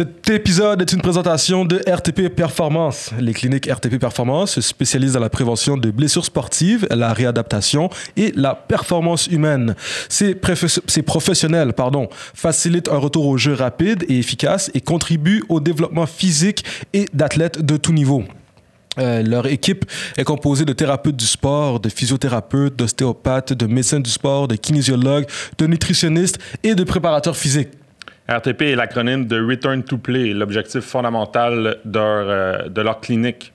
Cet épisode est une présentation de RTP Performance. Les cliniques RTP Performance se spécialisent dans la prévention de blessures sportives, la réadaptation et la performance humaine. Ces, professionnels facilitent un retour au jeu rapide et efficace et contribuent au développement physique et d'athlètes de tout niveau. Euh, leur équipe est composée de thérapeutes du sport, de physiothérapeutes, d'ostéopathes, de médecins du sport, de kinésiologues, de nutritionnistes et de préparateurs physiques. RTP est l'acronyme de Return to Play, l'objectif fondamental de leur, euh, de leur clinique.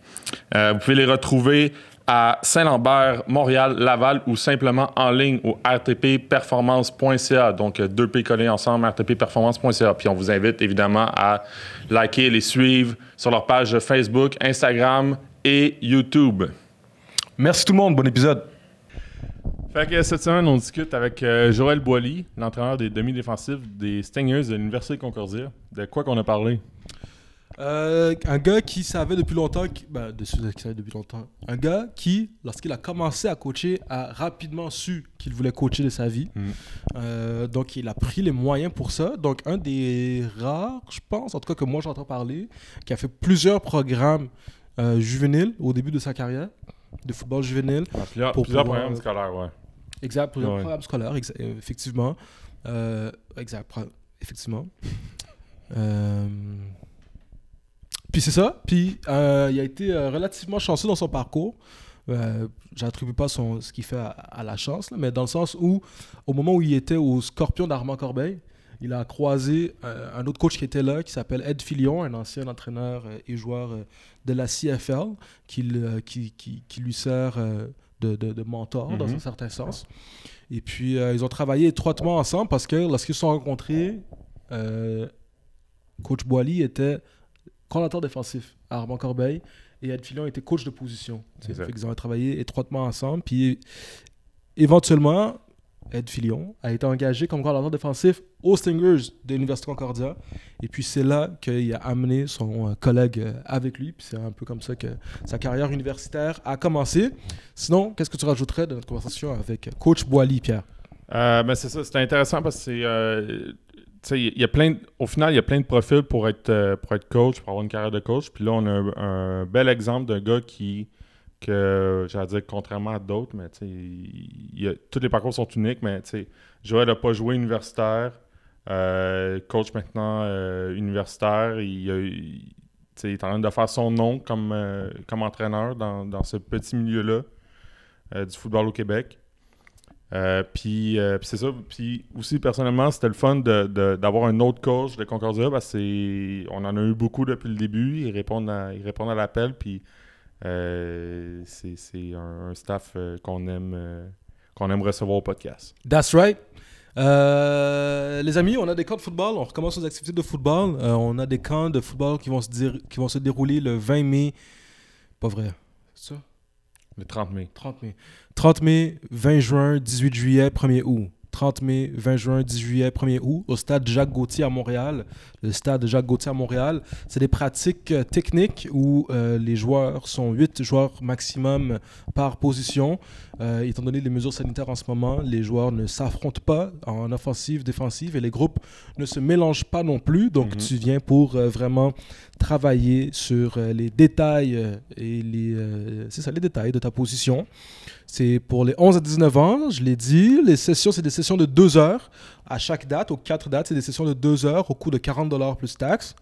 Euh, vous pouvez les retrouver à Saint-Lambert, Montréal, Laval ou simplement en ligne au rtpperformance.ca. Donc, deux P collés ensemble, rtpperformance.ca. Puis on vous invite évidemment à liker, les suivre sur leur page Facebook, Instagram et YouTube. Merci tout le monde, bon épisode. Fait que cette semaine, on discute avec euh, Joël Boily, l'entraîneur des demi-défensifs des Stingers de l'Université Concordia. De quoi qu'on a parlé? Euh, un gars qui savait depuis longtemps, qui, ben, de, qui savait depuis longtemps, un gars qui, lorsqu'il a commencé à coacher, a rapidement su qu'il voulait coacher de sa vie. Mm. Euh, donc, il a pris les moyens pour ça. Donc, un des rares, je pense, en tout cas que moi j'entends parler, qui a fait plusieurs programmes juvéniles au début de sa carrière de football juvénile. plusieurs, plusieurs programmes scolaires, ouais. Exact, plusieurs programmes scolaires, euh, effectivement. Euh, exact, effectivement. Euh, puis c'est ça. Puis il a été relativement chanceux dans son parcours. J'attribue pas son, ce qu'il fait à, la chance, mais dans le sens où, au moment où il était au Scorpion d'Armand Corbeil, il a croisé un autre coach qui était là, qui s'appelle Ed Filion, un ancien entraîneur et joueur de la CFL, qui, qui, qui, lui sert de, mentor dans mhm. un certain sens. Et puis, euh, ils ont travaillé étroitement ensemble parce que lorsqu'ils se sont rencontrés, euh, coach Boily était coordinateur défensif à Armand Corbeil et Ed Fillon était coach de position. ils ont travaillé étroitement ensemble. Puis, éventuellement, Ed Filion, a été engagé comme coordinateur défensif aux Stingers de l'Université Concordia. Et puis c'est là qu'il a amené son euh, collègue euh, avec lui. Puis c'est un peu comme ça que sa carrière universitaire a commencé. Sinon, qu'est-ce que tu rajouterais de notre conversation avec Coach Boily, Pierre? Euh, ben c'est ça, c'est intéressant parce que c'est. Y a plein au final, il y a plein de profils pour être, pour être coach, pour avoir une carrière de coach. Puis là, on a un bel exemple d'un gars qui que j'allais dire contrairement à d'autres, mais y a, tous les parcours sont uniques, mais Joël n'a pas joué universitaire, euh, coach maintenant euh, universitaire, il, est en train de faire son nom comme, euh, comme entraîneur dans, ce petit milieu-là du football au Québec. puis c'est ça. Puis aussi, personnellement, c'était le fun d'avoir un autre coach de Concordia parce qu'on en a eu beaucoup depuis le début. Ils répondent à, ils répondent à l'appel. Puis c'est un, staff euh, qu'on aime, euh, qu'on aime recevoir au podcast. That's right. les amis, on a des camps de football. On recommence nos activités de football. on a des camps de football qui vont se, dire, qui vont se dérouler le 20 mai. Pas vrai. C'est ça? Le 30 mai. 30 mai. 30 mai, 20 juin, 18 juillet, 1er août. 30 mai, 20 juin, 10 juillet, 1er août, au stade Jacques Gauthier à Montréal. Le stade Jacques Gauthier à Montréal, c'est des pratiques euh, techniques où euh, les joueurs sont 8 joueurs maximum par position. Euh, étant donné les mesures sanitaires en ce moment, les joueurs ne s'affrontent pas en offensive, défensive et les groupes ne se mélangent pas non plus. Donc, mhm. tu viens pour vraiment travailler sur les détails et les, ça, les détails de ta position. C'est pour les 11 à 19 ans, je l'ai dit. Les sessions, c'est des sessions de 2 heures. À chaque date, aux 4 dates, c'est des sessions de 2 heures au coût de 40 dollars plus taxes.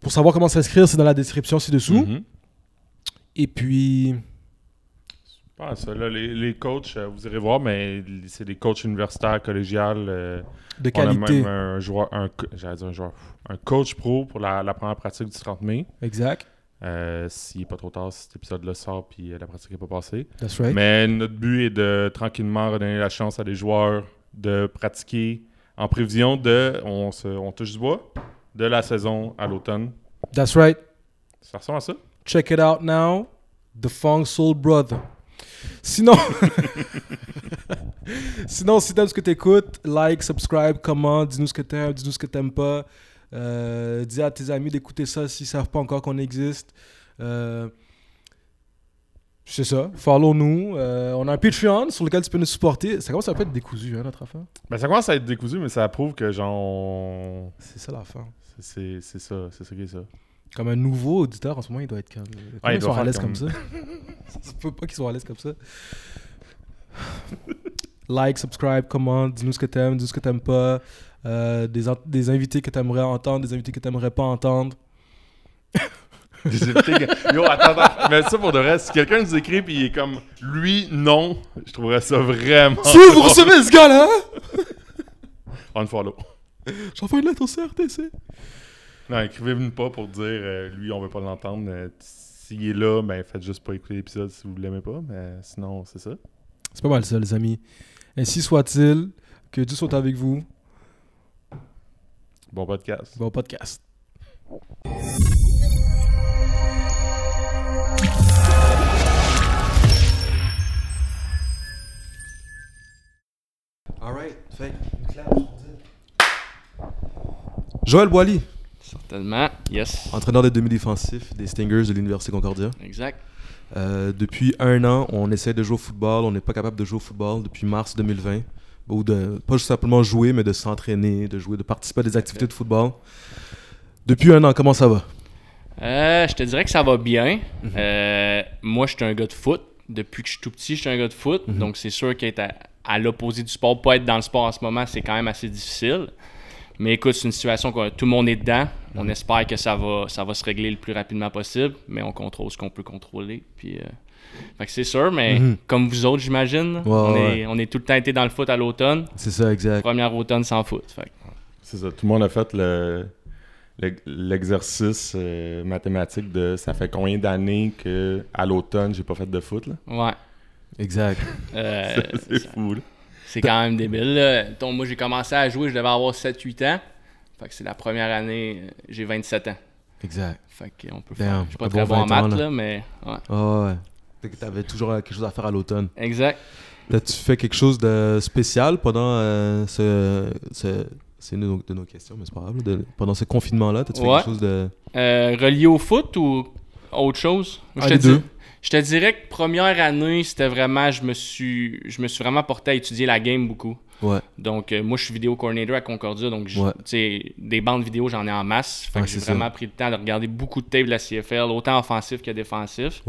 Pour savoir comment s'inscrire, c'est dans la description ci-dessous. Mhm. Et puis. ça, là, les, coachs, euh, vous irez voir, mais c'est des coachs universitaires, collégiales. Euh, de qualité. On a même un joueur, un, dire un joueur, un coach pro pour la, la première pratique du 30 mai. Exact. Euh, s'il n'est pas trop tard, si cet épisode-là sort puis euh, la pratique n'est pas passée. Right. Mais notre but est de tranquillement redonner la chance à des joueurs de pratiquer en prévision de, on, se, on touche du bois, de la saison à l'automne. That's right. Ça ressemble à ça. Check it out now. The Fong Soul Brother. Sinon, sinon si t'aimes ce que t'écoutes, like, subscribe, comment, dis-nous ce que t'aimes, dis-nous ce que t'aimes pas. Euh, dis à tes amis d'écouter ça s'ils ne savent pas encore qu'on existe. Euh, C'est ça. Follow-nous. Euh, on a un Patreon sur lequel tu peux nous supporter. Ça commence à être décousu, hein, notre affaire. Ben, ça commence à être décousu, mais ça prouve que, genre. C'est ça l'affaire. C'est c'est ça, c'est ça qui est ça. Comme un nouveau auditeur en ce moment, il doit être comme. Ouais, il ils doit sont à l'aise comme- comme ça. ça se peut pas qu'ils soient à l'aise comme ça. like, subscribe, commente, dis-nous ce que t'aimes, dis-nous ce que t'aimes pas. Euh, des, des invités que t'aimerais entendre, des invités que t'aimerais pas entendre. Des invités que- Yo, attends, attends. Mais ça pour de reste, si quelqu'un nous écrit puis il est comme lui, non, je trouverais ça vraiment. Si vous recevez ce gars-là, On follow. j'envoie une lettre au CRTC. Non, écrivez-nous pas pour dire euh, lui, on veut pas l'entendre. Euh, S'il est là, ben faites juste pas écouter l'épisode si vous l'aimez pas. Mais sinon, c'est ça. C'est pas mal ça, les amis. Ainsi soit-il, que Dieu soit avec vous. Bon podcast. Bon podcast. Alright, fait Joël Boily, Certainement, yes. entraîneur des demi-défensifs des Stingers de l'Université Concordia. Exact. Euh, depuis un an, on essaie de jouer au football. On n'est pas capable de jouer au football depuis mars 2020. Ou de, pas simplement jouer, mais de s'entraîner, de jouer, de participer à des activités de football. Depuis un an, comment ça va? Euh, je te dirais que ça va bien. Mhm. Euh, moi, je suis un gars de foot. Depuis que je suis tout petit, je suis un gars de foot. Mhm. Donc, c'est sûr qu'être à, à l'opposé du sport, pas être dans le sport en ce moment, c'est quand même assez difficile. Mais écoute, c'est une situation que tout le monde est dedans. On espère que ça va, ça va se régler le plus rapidement possible, mais on contrôle ce qu'on peut contrôler. Puis, euh, fait que c'est sûr, mais Mhm. comme vous autres, j'imagine, on, ouais. est, on est tout le temps été dans le foot à l'automne. C'est ça, exact. Premier automne sans foot. Fait C'est ça. Tout le monde a fait le le- l'exercice euh, mathématique de ça fait combien d'années que à l'automne j'ai pas fait de foot là? Ouais. Exact. Euh, c'est fou là. C'est quand même débile. Là. Donc, moi, j'ai commencé à jouer, je devais avoir 7-8 ans. Fait que c'est la première année, euh, j'ai 27 ans. Exact. Fait qu'on peut Damn, faire. Je suis pas un très bon en 20 ans, maths, là. là, mais ouais. Ah ouais. T'avais toujours euh, quelque chose à faire à l'automne. Exact. T'as-tu fait quelque chose de spécial pendant euh, ce, ce- C'est une de nos, de nos questions, mais c'est pas grave. de- pendant ce confinement-là, t'as-tu fait quelque chose de. Euh, relié au foot ou autre chose? Ah, je, te les dis- deux. Je te dirais que première année, c'était vraiment, je me suis je me suis vraiment porté à étudier la game beaucoup. Ouais. Donc, euh, moi, je suis vidéo coordinator à Concordia. Donc, Ouais. tu sais, des bandes vidéo, j'en ai en masse. Fait Ouais, que j'ai ça. vraiment pris le temps de regarder beaucoup de tape de la CFL, autant offensif que défensif.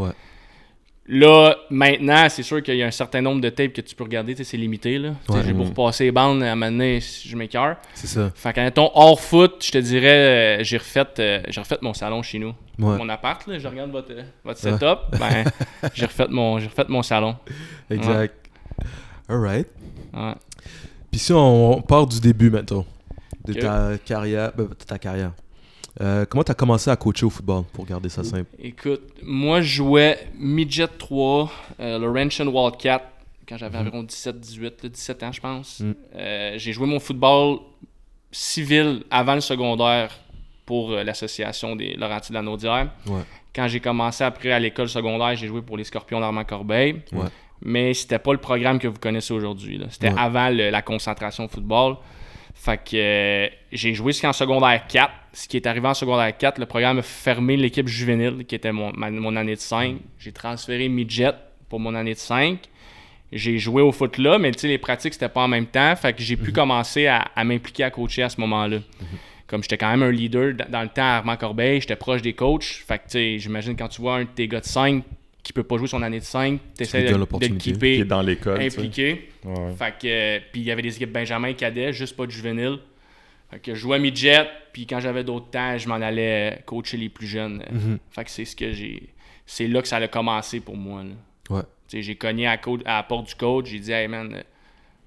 Là, maintenant, c'est sûr qu'il y a un certain nombre de tapes que tu peux regarder. C'est limité. là. Ouais. J'ai beau repasser les bandes à un moment donné, je m'écœure. C'est ça. Fait qu'en ton hors foot, je te dirais, euh, j'ai refait, euh, j'ai refait mon salon chez nous. Ouais. Mon appart, là, je regarde votre, euh, votre setup. Ben, j'ai refait, mon, j'ai refait mon salon. Exact. Alright. Puis si on, on part du début maintenant, de ta carrière, ben, de ta carrière. Euh, comment t'as commencé à coacher au football pour garder ça simple? Écoute, moi, je jouais Midget 3, euh, Laurentian Wildcat, quand j'avais environ 17, 18, là, 17 ans, je pense. Mhm. Euh, j'ai joué mon football civil avant le secondaire pour euh, l'association des Laurentides de la Naudière. Ouais. Quand j'ai commencé après à l'école secondaire, j'ai joué pour les Scorpions d'Armand-Corbeil. Ouais. Mais c'était pas le programme que vous connaissez aujourd'hui. C'était Ouais. avant le- la concentration football. Fait que euh, j'ai joué jusqu'en secondaire 4. Ce qui est arrivé en secondaire 4, le programme a fermé l'équipe juvénile, qui était mon, ma- mon année de 5. J'ai transféré midget pour mon année de 5. J'ai joué au foot là, mais les pratiques, c'était pas en même temps. Fait que j'ai pu commencer à, à m'impliquer à coacher à ce moment-là. Comme j'étais quand même un leader dans le temps à Armand Corbeil, j'étais proche des coachs. Fait que tu sais, j'imagine quand tu vois un de tes gars de 5 qui peut pas jouer son année de 5, tu essaies lui de, de le keeper dans l'école. impliqué. Ouais. Fait que, euh, puis il y avait des équipes Benjamin cadets, juste pas de juvénile. Fait que je jouais midget, puis quand j'avais d'autres temps, je m'en allais euh, coacher les plus jeunes. Mhm. Fait que c'est ce que j'ai. C'est là que ça a commencé pour moi. là. Ouais. J'ai cogné à, la porte du coach, j'ai dit, hey man, euh,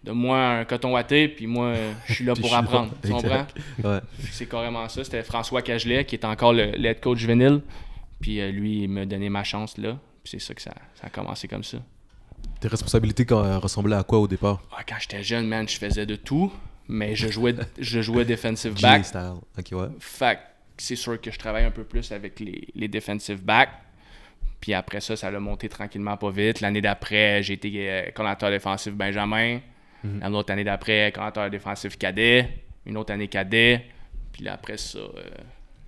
donne-moi un coton watté, puis moi, je suis là pour apprendre. Tu comprends? Ouais. C'est carrément ça. C'était François Cagelet, qui est encore le, le head coach juvénile. Puis euh, lui, il m'a donné ma chance là. C'est ça que ça, ça a commencé comme ça. Tes responsabilités quand- euh, ressemblaient à quoi au départ? Ah, quand j'étais jeune, man, je faisais de tout, mais je jouais, je jouais defensive back. style. Ok, ouais. Fait c'est sûr que je travaille un peu plus avec les, les defensive backs. Puis après ça, ça l'a monté tranquillement pas vite. L'année d'après, j'ai été euh, coordinateur défensif Benjamin. Mhm. Une autre année d'après, coordinateur défensif cadet. Une autre année cadet. Puis là, après ça, euh,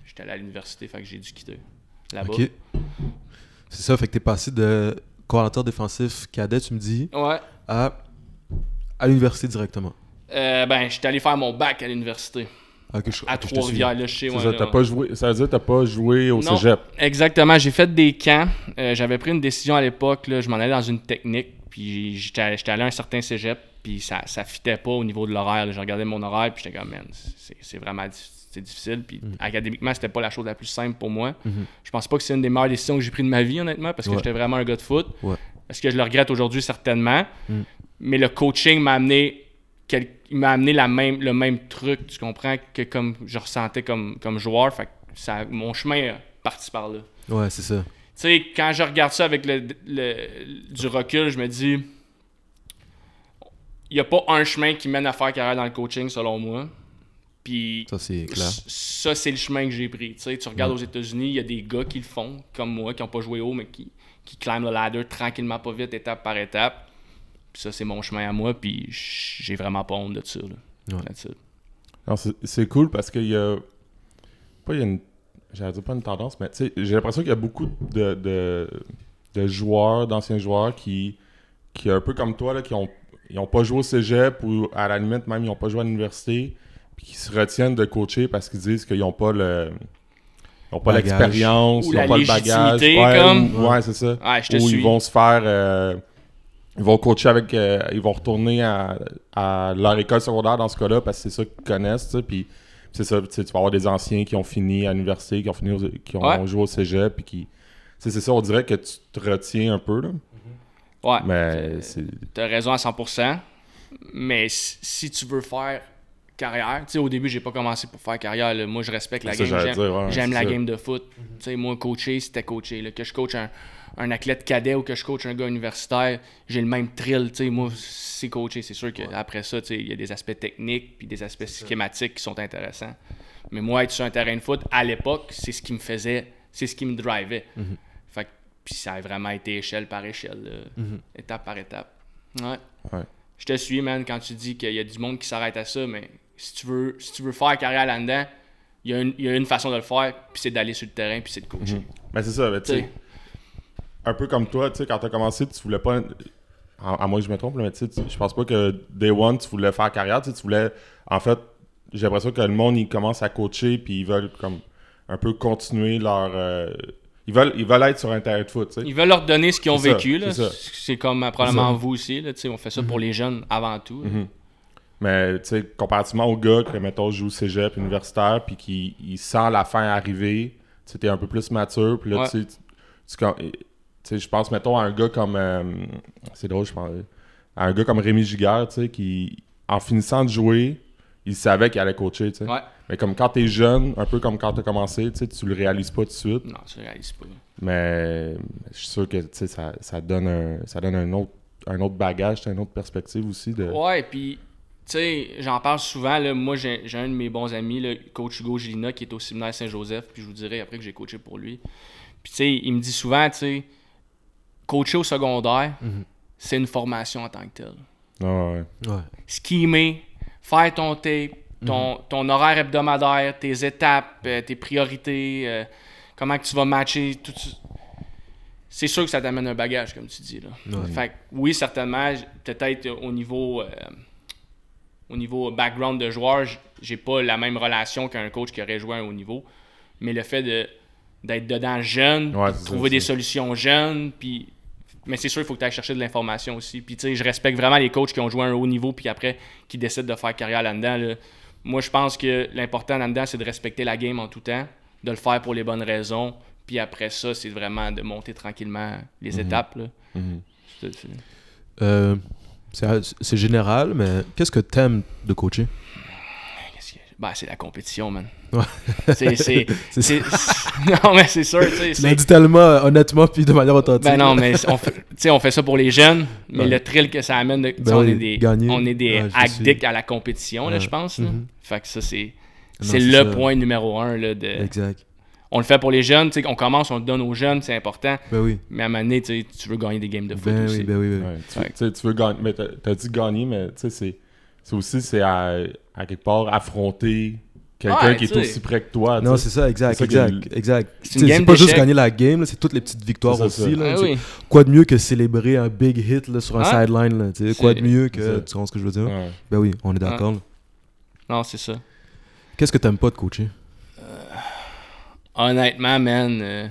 j'étais allé à l'université, fait que j'ai dû quitter là-bas. C'est ça, fait que t'es passé de coordinateur défensif cadet, tu me dis, Ouais. à, à l'université directement. Euh, ben, j'étais allé faire mon bac à l'université, Ok, je- à ok, je te suis. Trois-Rivières, là, je sais. C'est ouais, ça, là, t'as ouais. pas joué, ça veut dire que t'as pas joué au Non. cégep. Exactement, j'ai fait des camps. Euh, J'avais pris une décision à l'époque, là, je m'en allais dans une technique, puis j'étais j'étais allé à un certain cégep, puis ça, ça fitait pas au niveau de l'horaire. là. Je regardais mon horaire, puis j'étais comme, man, c'est c'est vraiment dif- c'est difficile. Puis académiquement, c'était pas la chose la plus simple pour moi. Mhm. Je pense pas que c'est une des meilleures décisions que j'ai prises de ma vie, honnêtement, parce que Ouais. j'étais vraiment un gars de foot. Ouais. Est-ce que je le regrette aujourd'hui, certainement. Mhm. Mais le coaching m'a amené quel- il m'a amené la même, le même truc, tu comprends, que comme je ressentais comme, comme joueur. Fait que ça, mon chemin est parti par là. Ouais, c'est ça. Tu sais, quand je regarde ça avec le, le- du recul, je me dis, il n'y a pas un chemin qui mène à faire carrière dans le coaching, selon moi. Puis Ça, c'est clair. ça, c'est le chemin que j'ai pris. Tu sais, tu regardes aux États-Unis, il y a des gars qui le font, comme moi, qui n'ont pas joué haut, mais qui, qui climbent le ladder tranquillement, pas vite, étape par étape. Puis ça, c'est mon chemin à moi, puis j'ai vraiment pas honte de ça. Là. Ouais. C'est- c'est cool parce qu'il y a. Pas il y a une. J'allais dire pas une tendance, mais tu sais, j'ai l'impression qu'il y a beaucoup de, de, de joueurs, d'anciens joueurs qui, qui, un peu comme toi, là, qui ont, ils ont pas joué au cégep ou à la limite même ils ont pas joué à l'université, qui se retiennent de coacher parce qu'ils disent qu'ils n'ont pas le. Ils ont pas Bagage. l'expérience, ils n'ont pas le bagage. Ouais, comme. ou- ouais, c'est ça. Ouais, je te Ou suis. ils vont se faire. euh, ils vont coacher avec. euh, ils vont retourner à, à leur école secondaire dans ce cas-là parce que c'est ça qu'ils connaissent. Puis c'est ça, tu vas avoir des anciens qui ont fini à l'université, qui ont, fini au- qui ont Ouais. joué au cégep. Puis qui. C'est ça, on dirait que tu te retiens un peu. Là. Ouais. Mais c'est. T'as raison à 100%. Mais si tu veux faire carrière, au début, j'ai pas commencé pour faire carrière. là. Moi, je respecte la ça, game. J'aime dire, ouais, j'aime la ça. game de foot. Moi, coacher, c'était coacher. là. Que je coach un, un athlète cadet ou que je coach un gars universitaire, j'ai le même thrill. Moi, c'est coacher. C'est sûr qu'après ça, il y a des aspects techniques puis des aspects schématiques qui sont intéressants. Mais moi, être sur un terrain de foot, à l'époque, c'est ce qui me faisait, c'est ce qui me drivait. Fait que- puis ça a vraiment été échelle par échelle, là. étape par étape. Ouais. Ouais. Je te suis, man, quand tu dis qu'il y a du monde qui s'arrête à ça, mais si tu veux, si tu veux faire carrière là-dedans, il y, a une- il y a une façon de le faire, puis c'est d'aller sur le terrain, puis c'est de coacher. Mais c'est ça, mais tu sais. Un peu comme toi, tu sais, quand t'as commencé, tu voulais pas. À, à moins que je me trompe, mais tu sais, je pense pas que Day One, tu voulais faire carrière. Tu voulais. En fait, j'ai l'impression que le monde, il commence à coacher, puis ils veulent comme un peu continuer leur. euh, ils, veulent, ils veulent être sur un terrain de foot. Ils veulent leur donner ce qu'ils ont vécu. c'est comme probablement vous aussi. Là, tu sais, on fait ça pour les jeunes avant tout. Mhm. Mais tu sais, comparativement au gars que, mettons, joue au cégep universitaire, puis qui il sent la fin arriver, tu sais, t'es un peu plus mature, puis là, Ouais. tu sais, je pense, mettons, à un gars comme. euh, c'est drôle, je pense. À un gars comme Rémi Giguère, tu sais, qui, en finissant de jouer, il savait qu'il allait coacher, tu sais. Ouais. Mais comme quand t'es jeune, un peu comme quand t'as commencé, tu sais, tu le réalises pas tout de suite. Non, tu réalises pas. Mais je suis sûr que, tu sais, ça, ça donne un, ça donne un autre, un autre bagage, une autre perspective aussi de. Ouais, puis, tu sais, j'en parle souvent. Là, moi, j'ai j'ai un de mes bons amis, le coach Hugo Gilina, qui est au séminaire Saint-Joseph, puis je vous dirai après que j'ai coaché pour lui. Puis, tu sais, il me dit souvent, tu sais, coacher au secondaire, c'est une formation en tant que telle. Ah ouais. Ouais. Schemer, faire ton tape, ton, ton horaire hebdomadaire, tes étapes, euh, tes priorités, euh, comment que tu vas matcher, tout ça. C'est sûr que ça t'amène un bagage, comme tu dis. Là. Ouais. Fait que, oui, certainement, peut-être au niveau, euh, au niveau background de joueur, j'ai pas la même relation qu'un coach qui aurait joué à un haut niveau. Mais le fait de, d'être dedans jeune, Ouais, puis de c'est ça, trouver des solutions jeunes, puis mais c'est sûr, il faut que tu ailles chercher de l'information aussi. Puis, tu sais, je respecte vraiment les coachs qui ont joué à un haut niveau, puis après, qui décident de faire carrière là-dedans. là. Moi, je pense que l'important là-dedans, c'est de respecter la game en tout temps, de le faire pour les bonnes raisons. Puis après ça, c'est vraiment de monter tranquillement les étapes. Là. Mhm. C'est- c'est- Euh, c'est c'est général, mais qu'est-ce que t'aimes de coacher? Ben, c'est la compétition, man. Ouais. C'est, non, mais c'est sûr, tu sais. Dit tellement euh, honnêtement puis de manière authentique. Ben non, mais on fait, tu sais, on fait ça pour les jeunes, mais Ouais. le thrill que ça amène, de, Ben on, est des, on est des Ouais, addicts à la compétition, là, je pense. Mhm. Fait que ça, c'est, c'est c'est le ça. point numéro un. Là, de, Exact. On le fait pour les jeunes, tu sais, on commence, on le donne aux jeunes, c'est important. Ben oui. Mais à un moment donné, tu veux gagner des games de foot Ben aussi. oui, ben oui, ben oui. Ouais, tu, Ouais. veux gagner, mais t'as dit gagner, mais tu sais, c'est, aussi c'est à, à quelque part affronter quelqu'un Ouais, qui est aussi près que toi. Non, c'est ça, exact, ça exact, exact. C'est pas juste gagner la game, là, c'est toutes les petites victoires C'est ça, aussi. ça. Là, Ah oui. Quoi de mieux que célébrer un big hit là, sur un sideline là, tu sais, Quoi de mieux que. Tu comprends ce que je veux dire? Ben oui, on est d'accord. Non, c'est ça. Qu'est-ce que t'aimes pas de coacher? Honnêtement, man,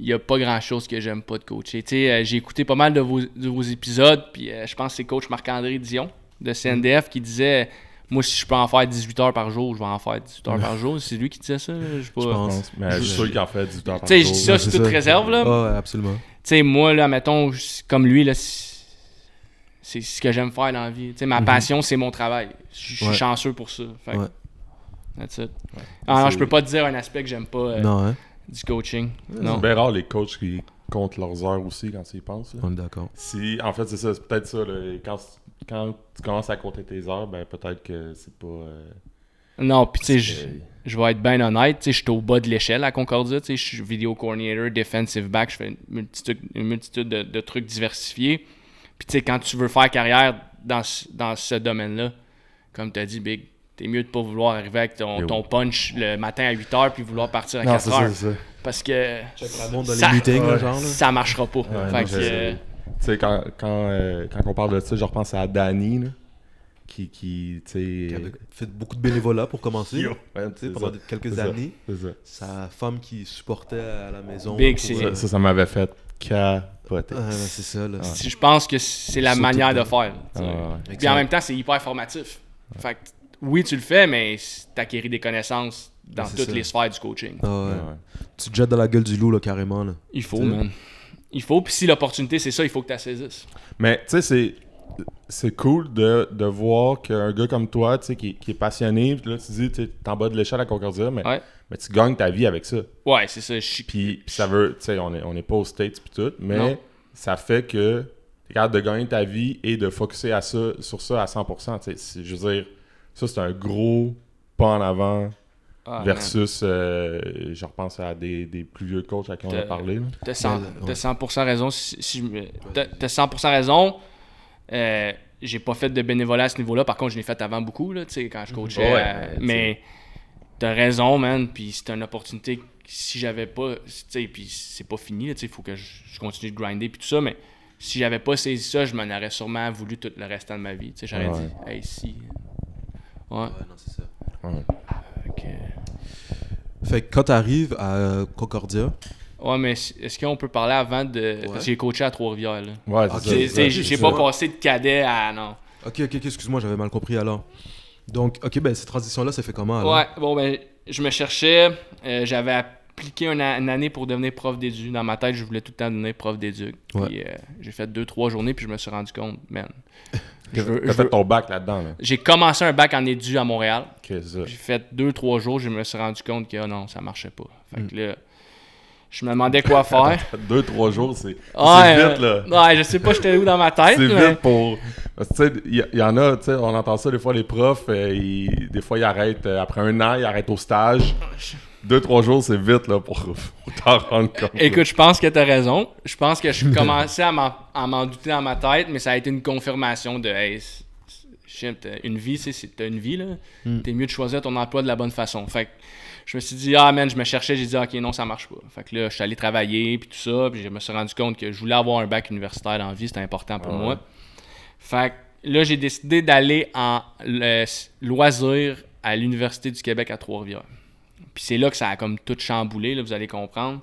il n'y a pas grand-chose que j'aime pas de coacher. Tu sais, euh, j'ai écouté pas mal de vos, de vos épisodes, puis euh, je pense que c'est coach Marc-André Dion de CNDF qui disait Moi, si je peux en faire 18 heures par jour, je vais en faire 18 heures par jour. C'est lui qui disait ça. là? Je sais pas. Je pense. Mais je suis sûr qu'il en fait 18 heures par Tu sais, je jour. dis ça c'est toute ça. réserve, là. Ah absolument. Tu sais, moi, là, mettons, comme lui, là, c'est ce que j'aime faire dans la vie. Tu sais, ma Mhm. passion, c'est mon travail. Je suis Ouais. chanceux pour ça. Fait que Ouais. That's it. Ah non, C'est- je peux pas te dire un aspect que j'aime pas euh, Non, hein? du coaching. C'est bien rare les coachs qui comptent leurs heures aussi quand ils y pensent. là. On est d'accord. Si, en fait, c'est ça, c'est peut-être ça. là, quand, quand tu commences à compter tes heures, ben peut-être que c'est pas. euh, Non, puis tu sais, je- je vais être bien honnête, tu sais, je suis au bas de l'échelle à Concordia, tu sais, je suis vidéo coordinator, defensive back, je fais une multitude, une multitude de, de trucs diversifiés. Puis tu sais, quand tu veux faire carrière dans, ce- dans ce domaine-là, comme tu as dit, Big, t'es mieux de pas vouloir arriver avec ton, ton punch le matin à 8h puis vouloir partir à Non, 4h. c'est ça, c'est ça. Parce que Monde dans ça, les meetings, là, Ouais. genre. Ça marchera pas. Ouais, fait non, que, euh, Tu sais, quand, quand, euh, quand on parle de ça, je repense à Danny, là, qui, qui tu Qui sais... avait fait beaucoup de bénévolat pour commencer. Yo, ouais, pendant ça, quelques ça, années. c'est ça. Sa femme qui supportait à la maison. Big, pour, euh, Ça, ça, ça m'avait fait capoter. ah, c'est ça, là. je pense que c'est la Surtout manière de faire. Ah. Puis en même temps, c'est hyper formatif. Fait que, oui, tu le fais, mais t'acquéris des connaissances dans toutes ça. les sphères du coaching. Ah ouais. Ouais. Tu te jettes dans la gueule du loup, là, carrément. Là. Il faut, man. Il faut. Puis si l'opportunité, c'est ça, il faut que tu la saisisses. Mais tu sais, c'est c'est cool de, de voir qu'un gars comme toi, tu sais, qui, qui est passionné, puis là, tu dis, tu es en bas de l'échelle à Concordia, mais, Ouais. mais tu gagnes ta vie avec ça. Ouais, c'est ça. je suis- Puis ça veut, tu sais, on n'est on est pas aux States puis tout, mais Non. ça fait que tu es capable de gagner ta vie et de focuser à ça, sur ça à 100%. tu sais. Je veux dire, ça, c'est un gros pas en avant Ah, versus, euh, je repense à des, des plus vieux coachs à qui on a parlé. là. T'as 100%, Ouais. t'as 100% raison. Si, si t'as- t'as 100% raison. Euh, j'ai pas fait de bénévolat à ce niveau-là. Par contre, je l'ai fait avant beaucoup, là, tu sais, quand je coachais. Ouais, euh, mais, t'as raison, man. Puis c'est une opportunité. que Si j'avais pas. Tu sais, puis c'est pas fini, là, tu sais, il faut que je, je continue de grinder. Puis tout ça. Mais si j'avais pas saisi ça, je m'en aurais sûrement voulu tout le restant de ma vie. Tu sais, j'aurais Ouais. dit, hey, si. Ouais. Ouais, non, c'est ça. Ouais. Fait que- Fait que quand t'arrives à Concordia, Ouais, mais est-ce qu'on peut parler avant de. Ouais. Parce que j'ai coaché à Trois-Rivières, là. Ouais, c'est Ok. ça, Tu sais, c'est J'ai pas ça. passé de cadet à. Non. Ok, ok, ok, excuse-moi, j'avais mal compris alors. Donc, ok, ben cette transition-là, ça fait comment alors? Ouais, bon, ben, je me cherchais. euh, J'avais appliqué une, année pour devenir prof d'éduc. Dans ma tête, je voulais tout le temps devenir prof d'éduc. Puis Ouais. euh, j'ai fait deux, trois journées, puis je me suis rendu compte, man. T'as je fait ton bac là-dedans. Là. J'ai commencé un bac en édu à Montréal. J'ai fait deux, trois jours, je me suis rendu compte que ah non, ça marchait pas. Fait Mm. que là, je me demandais quoi faire. Deux, trois jours, c'est Ouais, vite, là. Ouais, je sais pas, j'étais où dans ma tête. C'est mais- vite pour. Parce que, tu sais, il y, en a, tu sais, on entend ça des fois, les profs, euh, ils- des fois, ils arrêtent, euh, après un an, ils arrêtent au stage. Deux, trois jours, c'est vite, là, pour, pour t'en rendre compte. Écoute, je pense que t'as raison. Je pense que je commençais à m'en, à m'en douter dans ma tête, mais ça a été une confirmation de hey, une vie, c'est, une vie, là. Mm. T'es mieux de choisir ton emploi de la bonne façon. Fait que je me suis dit, ah man, je me cherchais, j'ai dit, ok, non, ça marche pas. Fait que là, je suis allé travailler, puis tout ça, puis je me suis rendu compte que je voulais avoir un bac universitaire dans la vie, c'était important pour Ah ouais. moi. Fait que là, j'ai décidé d'aller en le- loisir à l'Université du Québec à Trois-Rivières. Puis c'est là que ça a comme tout chamboulé, là, vous allez comprendre.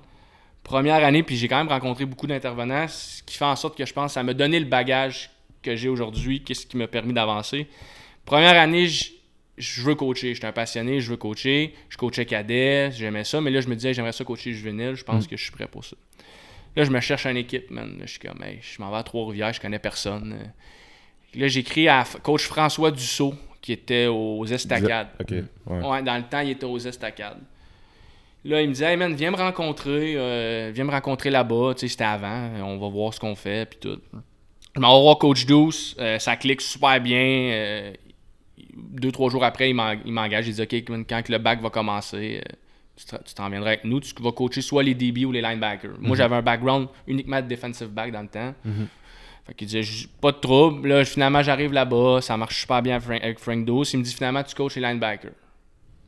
Première année, puis j'ai quand même rencontré beaucoup d'intervenants, ce qui fait en sorte que je pense que ça m'a donné le bagage que j'ai aujourd'hui, qu'est-ce qui m'a permis d'avancer. Première année, je, je veux coacher, j'étais un passionné, je veux coacher, je coachais cadet, j'aimais ça, mais là je me disais j'aimerais ça coacher juvénile, je pense que je suis prêt pour ça. Là, je me cherche une équipe, man. Là, je suis comme, hey, je m'en vais à Trois-Rivières, je connais personne. Là, j'écris à coach François Dussault, qui était aux Estacades. Ok, ouais. Ouais, dans le temps, il était aux Estacades. Là, il me disait, hey man, viens me rencontrer, euh, viens me rencontrer là-bas. Tu sais, c'était avant, on va voir ce qu'on fait, puis tout. Je m'en vais voir Coach Douce, euh, ça clique super bien. euh, deux, trois jours après, il m'en- il m'engage. Il dit, OK, quand le bac va commencer, tu te- tu t'en viendras avec nous. Tu vas coacher soit les DB ou les linebackers. Moi, j'avais un background uniquement de defensive back dans le temps. Fait qu'il disait, pas de trouble. Là, finalement, j'arrive là-bas, ça marche super bien avec Frank, Douce. Il me dit, finalement, tu coaches les linebackers.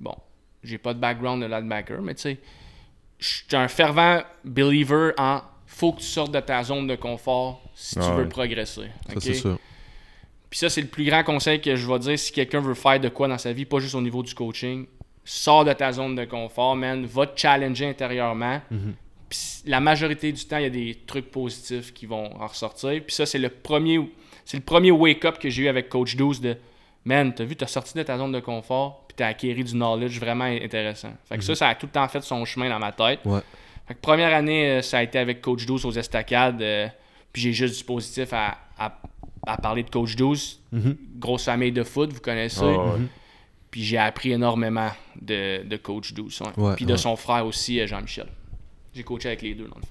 bon, j'ai pas de background de linebacker, mais tu sais, je suis un fervent believer en faut que tu sortes de ta zone de confort si tu veux progresser. Ça, ok? c'est sûr. Puis ça, c'est le plus grand conseil que je vais dire si quelqu'un veut faire de quoi dans sa vie, pas juste au niveau du coaching. Sors de ta zone de confort, man. Va te challenger intérieurement. Puis la majorité du temps, il y a des trucs positifs qui vont en ressortir. Puis ça, c'est le premier, c'est le premier wake-up que j'ai eu avec Coach 12 de Man, t'as vu, t'as sorti de ta zone de confort, puis t'as acquéri du knowledge vraiment intéressant. Fait que ça, ça a tout le temps fait son chemin dans ma tête. Ouais. Fait que première année, euh, ça a été avec Coach 12 aux estacades. euh, puis j'ai juste du positif à, à- à parler de Coach 12. Mhm. Grosse famille de foot, vous connaissez. Puis j'ai appris énormément de, de Coach 12. ouais. Ouais, puis de son frère aussi, euh, Jean-Michel. J'ai coaché avec les deux, dans le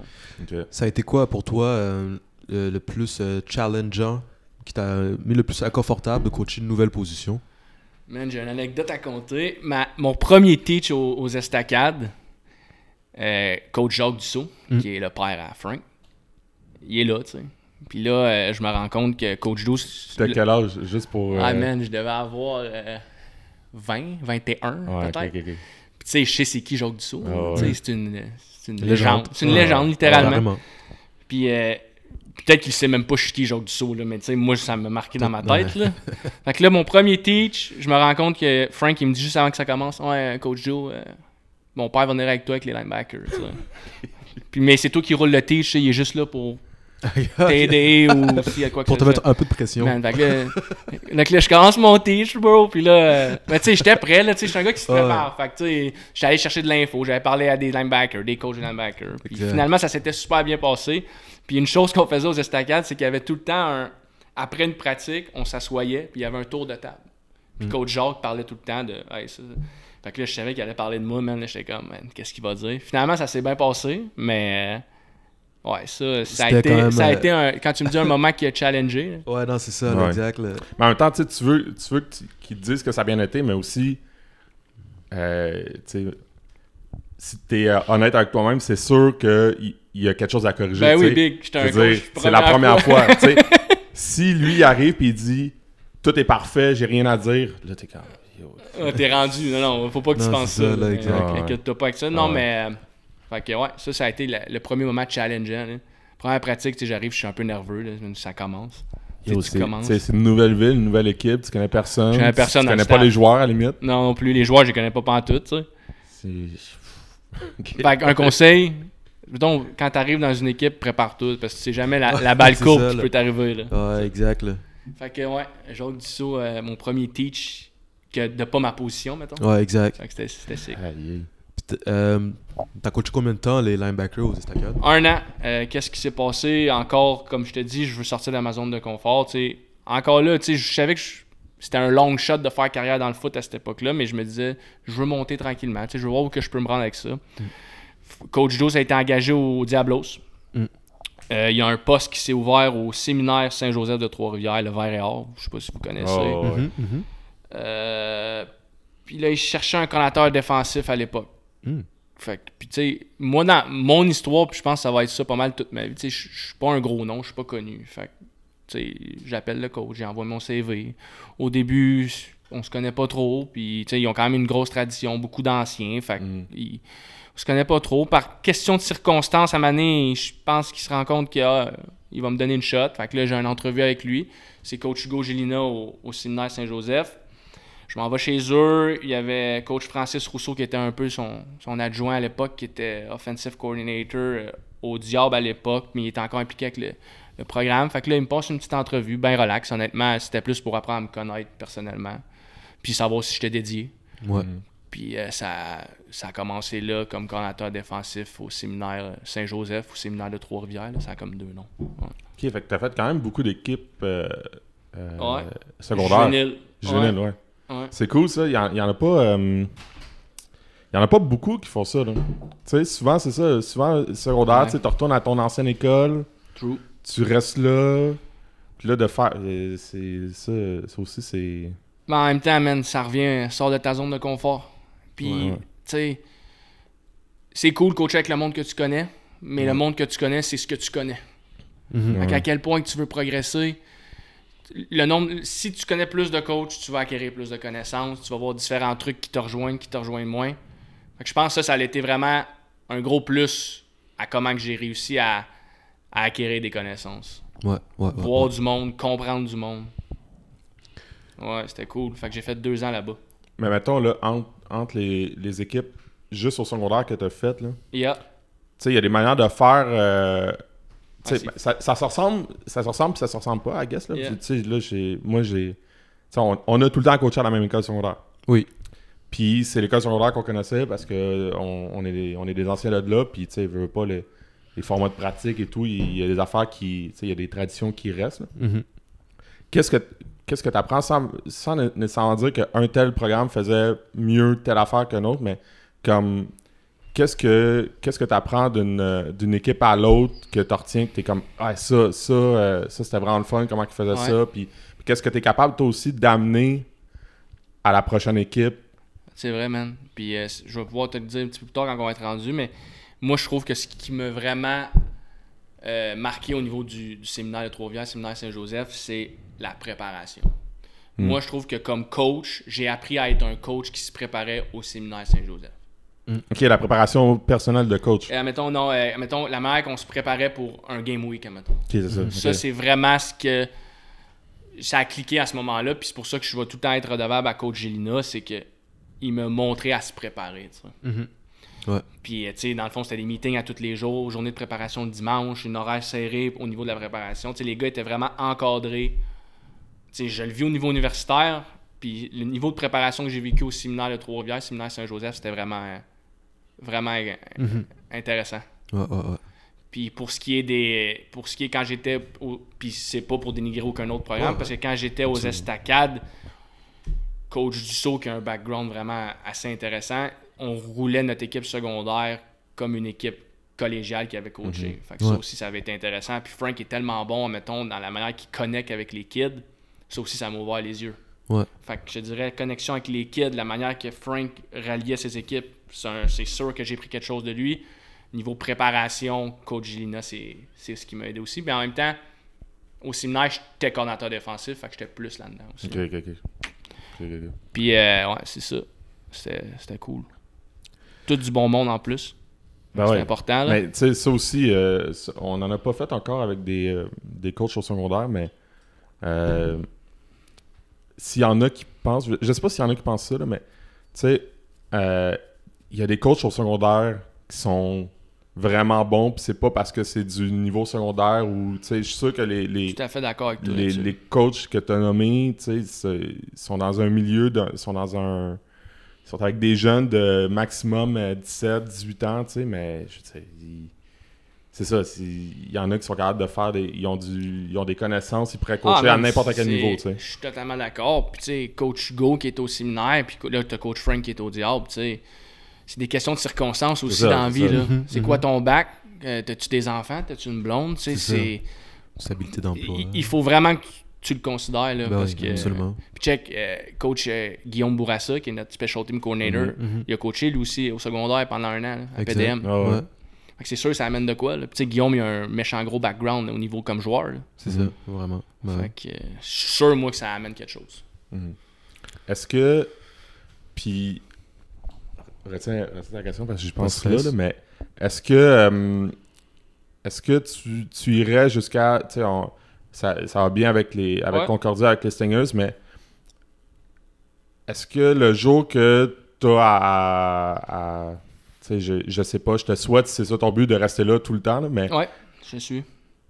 fond. Ça a été quoi pour toi euh, le, le plus euh, challengeant, qui t'a mis le plus inconfortable de coacher une nouvelle position? Man, j'ai une anecdote à compter. Ma- mon premier teach aux, aux estacades, euh, coach Jacques Dussault, Mm. qui est le père à Frank, il est là, tu sais. Puis là, euh, je me rends compte que coach 12... T'as quel âge, juste pour... Ah man, je devais avoir euh, 20, 21 Ouais, ok, peut-être. Puis tu sais, je sais c'est qui Jacques Dussault. Ah Tu sais. C'est une, c'est une Légende. légende. C'est une légende, littéralement. Vraiment. Puis euh, peut-être qu'il sait même pas je suis qui Jacques Dussault, là, mais tu sais, moi, ça m'a marqué dans ma tête. Là. fait que là, mon premier teach, je me rends compte que Frank, il me dit juste avant que ça commence Ouais, Coach Joe, euh, mon père va venir avec toi avec les linebackers. Puis, mais c'est toi qui roule le teach, il est juste là pour t'aider ou s'il y a quoi que Pour te mettre un peu de pression. Man, fait que là, donc là, je commence mon teach, bro. Puis là, euh, ben, tu sais, j'étais prêt, là. Tu sais, je suis un gars qui se Ouais. prépare. Fait que, tu sais, j'étais allé chercher de l'info. J'avais parlé à des linebackers, des coachs de linebackers. Puis Exact. finalement, ça s'était super bien passé. Puis une chose qu'on faisait aux estacades, c'est qu'il y avait tout le temps un. Après une pratique, on s'assoyait, puis il y avait un tour de table. Puis coach Jacques parlait tout le temps de. Hey, ça, ça. Fait que là, je savais qu'il allait parler de moi, man. Là, j'étais comme, man, qu'est-ce qu'il va dire? Finalement, ça s'est bien passé, mais. Euh, Ouais, ça, ça a été, quand même, ça a euh, été un, quand tu me dis un moment qui a challengé, là, Ouais, non, c'est ça, Ouais. exact. là. Mais en même temps, tu veux, tu veux que tu- qu'ils te disent que ça a bien été, mais aussi, euh, tu sais, si tu es honnête avec toi-même, c'est sûr qu'il y a quelque chose à corriger. Ben oui. Big, Je. C'est la première fois. tu sais. si lui il arrive et il dit tout est parfait, j'ai rien à dire, là t'es comme. yo. Ah, T'es rendu, non, non, faut pas que tu penses c'est ça. ça, là, là. exact. Euh, Ouais. Inquiète-toi pas avec ça. Non, Ouais. mais. Fait que ouais, ça, ça a été le, le premier moment challengeant. là. Première pratique, tu j'arrive, je suis un peu nerveux, là, ça commence. Tu tu c'est tu c'est une nouvelle ville, une nouvelle équipe, tu connais personne. Je connais personne Tu le connais pas stade. les joueurs à la limite? Non, non plus, les joueurs, je les connais pas pantoute, tu sais. C'est. Ok. Fait qu'un conseil, mettons, quand t'arrives dans une équipe, prépare tout, parce que tu sais jamais la, la balle c'est courbe ça, qui peut t'arriver, là. Ouais, exact. Là. Fait que ouais, Jacques Dussault, euh, mon premier teach, que de pas ma position, mettons. Ouais, exact. Fait que c'était- sick. Euh, T'as coaché combien de temps les linebackers aux estacades Un an, euh, qu'est-ce qui s'est passé? Encore, comme je te dis, je veux sortir de ma zone de confort. tu sais. Encore là, je savais que c'était un long shot de faire carrière dans le foot à cette époque-là, mais je me disais, je veux monter tranquillement. Je veux voir où que je peux me rendre avec ça. F- Coach Dose a été engagé au Diablos. Mm. Euh, Il y a un poste qui s'est ouvert au séminaire Saint-Joseph de Trois-Rivières, le Vert et Or. Je sais pas si vous connaissez. Oh, ouais. Mhm, mhm. Euh, puis là, il cherchait un coordinateur défensif à l'époque. Mm. Fait que, puis tu sais, moi, dans mon histoire, puis je pense que ça va être ça pas mal toute ma vie. Tu sais, je suis pas un gros nom, je suis pas connu. Fait que, tu sais, j'appelle le coach, j'envoie mon CV. Au début, on se connaît pas trop, puis tu sais, ils ont quand même une grosse tradition, beaucoup d'anciens. Fait Mm. ils- on se connaît pas trop. Par question de circonstances, à ma année, je pense qu'il se rend compte qu'il a- il va me donner une shot. Fait que là, j'ai une entrevue avec lui. C'est coach Hugo Gélina au, au séminaire Saint-Joseph. Je m'en vais chez eux. Il y avait coach Francis Rousseau qui était un peu son, son adjoint à l'époque, qui était offensive coordinator euh, au Diable à l'époque, mais il était encore impliqué avec le, le programme. Fait que là, il me passe une petite entrevue, bien relax. Honnêtement, c'était plus pour apprendre à me connaître personnellement, puis savoir si j'étais dédié. Ouais. Puis euh, ça, ça a commencé là comme coordinateur défensif au séminaire Saint-Joseph, au séminaire de Trois-Rivières. Ça a comme deux noms. Ouais. Ok, fait que t'as fait quand même beaucoup d'équipes euh, euh, Ouais. secondaires. Juvénile. Juvéniles, ouais. Ouais. Ouais. C'est cool ça. Il y, en, en a pas. euh, il y en a pas beaucoup qui font ça. là. Tu sais, souvent, c'est ça. Souvent, secondaire, Ouais. tu retournes à ton ancienne école, True. tu restes là. Puis là, de faire. euh, C'est ça, ça aussi, c'est. Mais en même temps, man, ça revient, sors de ta zone de confort. Puis, Ouais, ouais. tu sais, c'est cool de coacher avec le monde que tu connais, mais le monde que tu connais, c'est ce que tu connais. Mhm. Fait Ouais. qu'à quel point que tu veux progresser, le nombre, si tu connais plus de coachs, tu vas acquérir plus de connaissances, tu vas voir différents trucs qui te rejoignent, qui te rejoignent moins. Fait que je pense que ça, ça a été vraiment un gros plus à comment que j'ai réussi à, à acquérir des connaissances. Ouais, ouais, ouais, Voir ouais. du monde, comprendre du monde. Ouais, c'était cool. Fait que j'ai fait deux ans là-bas. Mais mettons, là, entre, entre les, les équipes juste au secondaire que tu as faites, là, Yeah. tu sais, il y a des manières de faire. euh, Ah, ben, ça, ça se ressemble, ça se ressemble puis ça se ressemble pas, I guess. Là, Yeah. Tu sais, là, j'ai, moi, j'ai. tu sais, On, on a tout le temps coaché à la même école secondaire. Oui. Puis c'est l'école secondaire qu'on connaissait parce que on, on est, des, on est des anciens là de là. Puis tu sais, veux pas les, les formats de pratique et tout. Il y a des affaires qui. Tu sais, il y a des traditions qui restent. Mhm. Qu'est-ce que qu'est-ce que tu apprends sans, sans né- nécessairement dire qu'un tel programme faisait mieux telle affaire qu'un autre, mais comme qu'est-ce que qu'est-ce que tu apprends d'une euh, d'une équipe à l'autre que tu retiens que tu es comme ah ça ça euh, ça c'était vraiment le fun comment ils faisaient Ouais. ça puis, puis qu'est-ce que tu es capable toi aussi d'amener à la prochaine équipe? C'est vrai, man. Puis euh, je vais pouvoir te le dire un petit peu plus tard quand on va être rendu, mais moi, je trouve que ce qui m'a vraiment euh, marqué au niveau du, du séminaire de Trois-Rivières, séminaire Saint-Joseph, c'est la préparation. Hmm. Moi, je trouve que comme coach, j'ai appris à être un coach qui se préparait au séminaire Saint-Joseph. OK la préparation personnelle de coach Et admettons, non, euh, admettons, la manière qu'on se préparait pour un game week, admettons. OK c'est ça Ça, c'est vraiment ce que ça a cliqué à ce moment-là. Puis c'est pour ça que je vais tout le temps être redevable à Coach Gélina. C'est que il m'a montré à se préparer. tu. Mhm. Ouais. Puis, euh, tu sais, dans le fond, c'était des meetings à tous les jours, journée de préparation le dimanche, une horaire serrée au niveau de la préparation. Tu sais, les gars étaient vraiment encadrés. Tu sais, je le vis au niveau universitaire. Puis le niveau de préparation que j'ai vécu au séminaire de Trois-Rivières, séminaire Saint-Joseph, c'était vraiment, euh, vraiment euh, Mhm. intéressant. Ouais, ouais, ouais. Puis pour ce qui est des. Pour ce qui est quand j'étais. Puis c'est pas pour dénigrer aucun autre programme, parce que quand j'étais aux estacades, coach Dussault qui a un background vraiment assez intéressant, on roulait notre équipe secondaire comme une équipe collégiale qui avait coaché. Fait que ça aussi, ça avait été intéressant. Puis Frank est tellement bon, mettons, dans la manière qu'il connecte avec les kids. Ça aussi, ça m'a ouvert les yeux. Fait que je dirais connexion avec les kids, la manière que Frank ralliait ses équipes, c'est sûr que j'ai pris quelque chose de lui. Niveau préparation, coach Gilina, c'est ce qui m'a aidé aussi. Mais en même temps, au séminaire, j'étais coordinateur défensif, fait que j'étais plus là-dedans aussi. OK OK OK. Puis euh, ouais, c'est ça. C'était cool. Tout du bon monde en plus. Ben c'est ouais. important. Là. Mais tu sais, ça aussi, euh, on n'en a pas fait encore avec des, euh, des coachs au secondaire, mais euh, s'il y en a qui pensent, je, sais pas s'il y en a qui pensent ça, là, mais tu sais, il y a des coachs au secondaire qui sont vraiment bons, puis c'est pas parce que c'est du niveau secondaire ou, tu sais, je suis sûr que les, les, Tout à fait d'accord avec toi. les, là-dessus. les coachs que tu as nommés, tu sais, sont dans un milieu, de- ils sont dans un. Ils sont avec des jeunes de maximum euh, 17, 18 ans, tu sais, mais je sais, ils- c'est ça. Il y en a qui sont capables de faire des. Ils ont, du, ils ont des connaissances, ils pourraient coacher Ah, à n'importe quel niveau, tu sais. Je suis totalement d'accord. Puis, tu sais, coach Hugo qui est au séminaire, puis là, tu as coach Frank qui est au diable, tu sais. C'est des questions de circonstances aussi ça, dans la vie. Mhm, C'est quoi ton bac? Euh, T'as-tu des enfants? T'as-tu une blonde? C'est. Stabilité d'emploi. Il, il faut vraiment que tu, le considères, là, Ben parce oui, que... absolument. Puis check, euh, coach euh, Guillaume Bourassa, qui est notre special team coordinator, Mhm. il a coaché lui aussi au secondaire pendant un an, là, à Exact. PDM. Ah ouais. Ouais, Fait que c'est sûr, ça amène de quoi, là. Puis, tu sais, Guillaume, il a un méchant gros background au niveau comme joueur, c'est ça, vraiment. Ben Fait que euh, je suis sûr, moi, que ça amène quelque chose. Mhm. Est-ce que. Puis. Retiens, retiens la question parce que je pense là, là, mais est-ce que. euh, est-ce que tu, tu irais jusqu'à. Tu sais, on- ça, ça va bien avec, les, avec Ouais. Concordia, avec les Stingers, mais. Est-ce que le jour que tu as à. à- tu sais, je, je sais pas, je te souhaite, si c'est ça ton but, de rester là tout le temps, là, mais Ouais, je suis.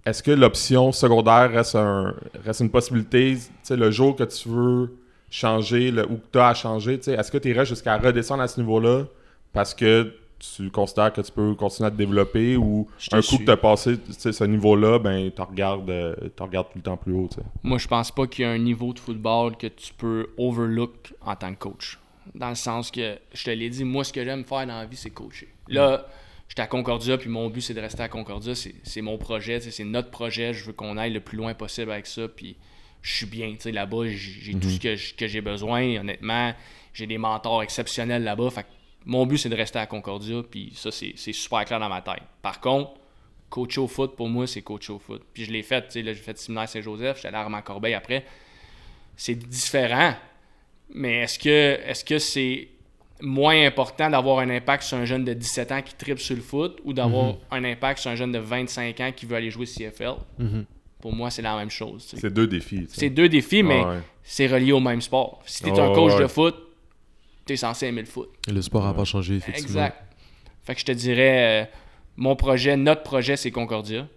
est-ce que l'option secondaire reste, un, reste une possibilité, tu sais, le jour que tu veux changer le- ou que tu as à changer, tu sais, est-ce que tu irais jusqu'à redescendre à ce niveau-là parce que tu considères que tu peux continuer à te développer ou un coup suis. que tu as passé tu ce niveau-là, ben tu regardes, euh, t'en regardes tout le temps plus haut, tu sais? Moi, je pense pas qu'il y a un niveau de football que tu peux overlook en tant que coach. Dans le sens que, je te l'ai dit, moi, ce que j'aime faire dans la vie, c'est coacher. Là, j'étais à Concordia, puis mon but, c'est de rester à Concordia. C'est mon projet, tu c'est notre projet. Je veux qu'on aille le plus loin possible avec ça, puis je suis bien. tu sais, Là-bas, j'ai tout ce que j'ai besoin. Honnêtement, j'ai des mentors exceptionnels là-bas. Fait mon but, c'est de rester à Concordia, puis ça, c'est super clair dans ma tête. Par contre, coacher au foot, pour moi, c'est coacher au foot. Puis je l'ai fait, tu sais, j'ai fait séminaire Saint-Joseph, j'étais allé à Corbeil après. C'est différent, mais est-ce que est-ce que c'est moins important d'avoir un impact sur un jeune de 17 ans qui tripe sur le foot ou d'avoir Mhm. un impact sur un jeune de 25 ans qui veut aller jouer CFL? Mhm. Pour moi, c'est la même chose. tu sais. C'est deux défis. tu. C'est deux défis, mais Ah ouais. c'est relié au même sport. Si t'es Oh, un coach ouais. de foot, t'es censé aimer le foot. Et Le sport n'a pas changé, effectivement. Exact. Fait que je te dirais, euh, mon projet, notre projet, c'est Concordia.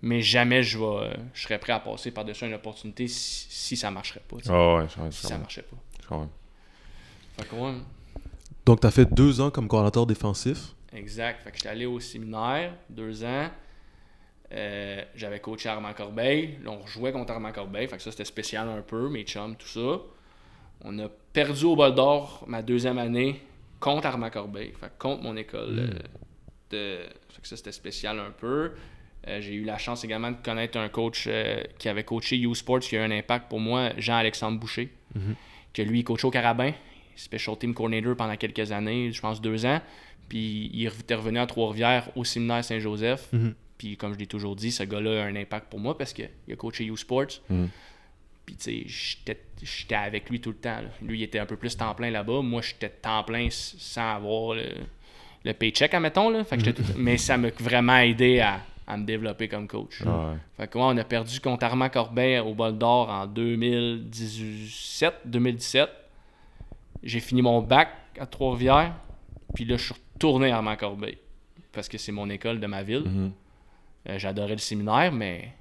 Mais jamais je vais, euh, je serais prêt à passer par-dessus une opportunité si, si ça marcherait pas. tu sais. Ah ouais, je comprends, je Si ça comprends, marchait pas. je comprends. Fait que ouais, Donc, tu as fait deux ans comme coordinateur défensif. exact. Fait que j'étais allé au séminaire, deux ans. Euh, j'avais coaché Armand Corbeil. Là, on rejouait contre Armand Corbeil. Fait que ça, c'était spécial un peu, mes chums, tout ça. On a perdu au bol d'or ma deuxième année contre Armand Corbeil. Fait que contre mon école. euh, de... Fait que ça, c'était spécial un peu. Euh, j'ai eu la chance également de connaître un coach euh, qui avait coaché U Sports qui a eu un impact pour moi, Jean-Alexandre Boucher, que lui, il coachait au Carabin, Special Team Coordinator pendant quelques années, je pense deux ans. Puis il était revenu à Trois-Rivières au séminaire Saint-Joseph. Mhm. Puis comme je l'ai toujours dit, ce gars-là a un impact pour moi parce qu'il a coaché U Sports. Mhm. Puis tu sais, j'étais- avec lui tout le temps. là. Lui, il était un peu plus temps plein là-bas. Moi, j'étais temps plein sans avoir le, le paycheck, admettons. Là. Fait que Mais ça m'a vraiment aidé à, à me développer comme coach. Ah ouais. Fait que ouais, on a perdu contre Armand Corbin au bol d'or en 2017, 2017. J'ai fini mon bac à Trois-Rivières. Puis là, je suis retourné à Armand Corbeil. Parce que c'est mon école de ma ville. Mhm. Euh, J'adorais le séminaire, mais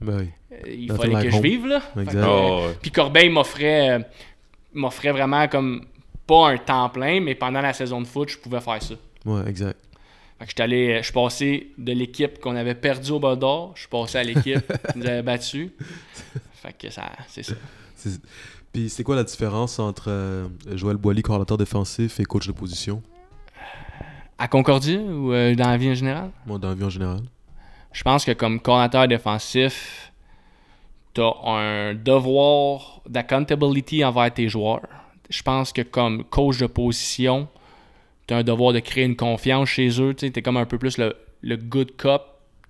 Ben oui. euh, il fallait que je vive, là. Fait Exact. que, ouais. puis Corbeil m'offrait, euh, m'offrait vraiment comme pas un temps plein, mais pendant la saison de foot, je pouvais faire ça. Ouais, exact. Fait que j'étais allé- je suis passé de l'équipe qu'on avait perdu au bol d'or, je suis passé à l'équipe qui nous avait battu. Fait que ça, c'est ça. C'est- Puis, c'est quoi la différence entre euh, Joël Boily, coordinateur défensif, et coach de position? À Concordia ou euh, dans la vie en général? Moi, dans la vie en général. Je pense que comme coordinateur défensif, tu as un devoir d'accountability envers tes joueurs. Je pense que comme coach de position, tu as un devoir de créer une confiance chez eux. Tu es comme un peu plus le, le good cop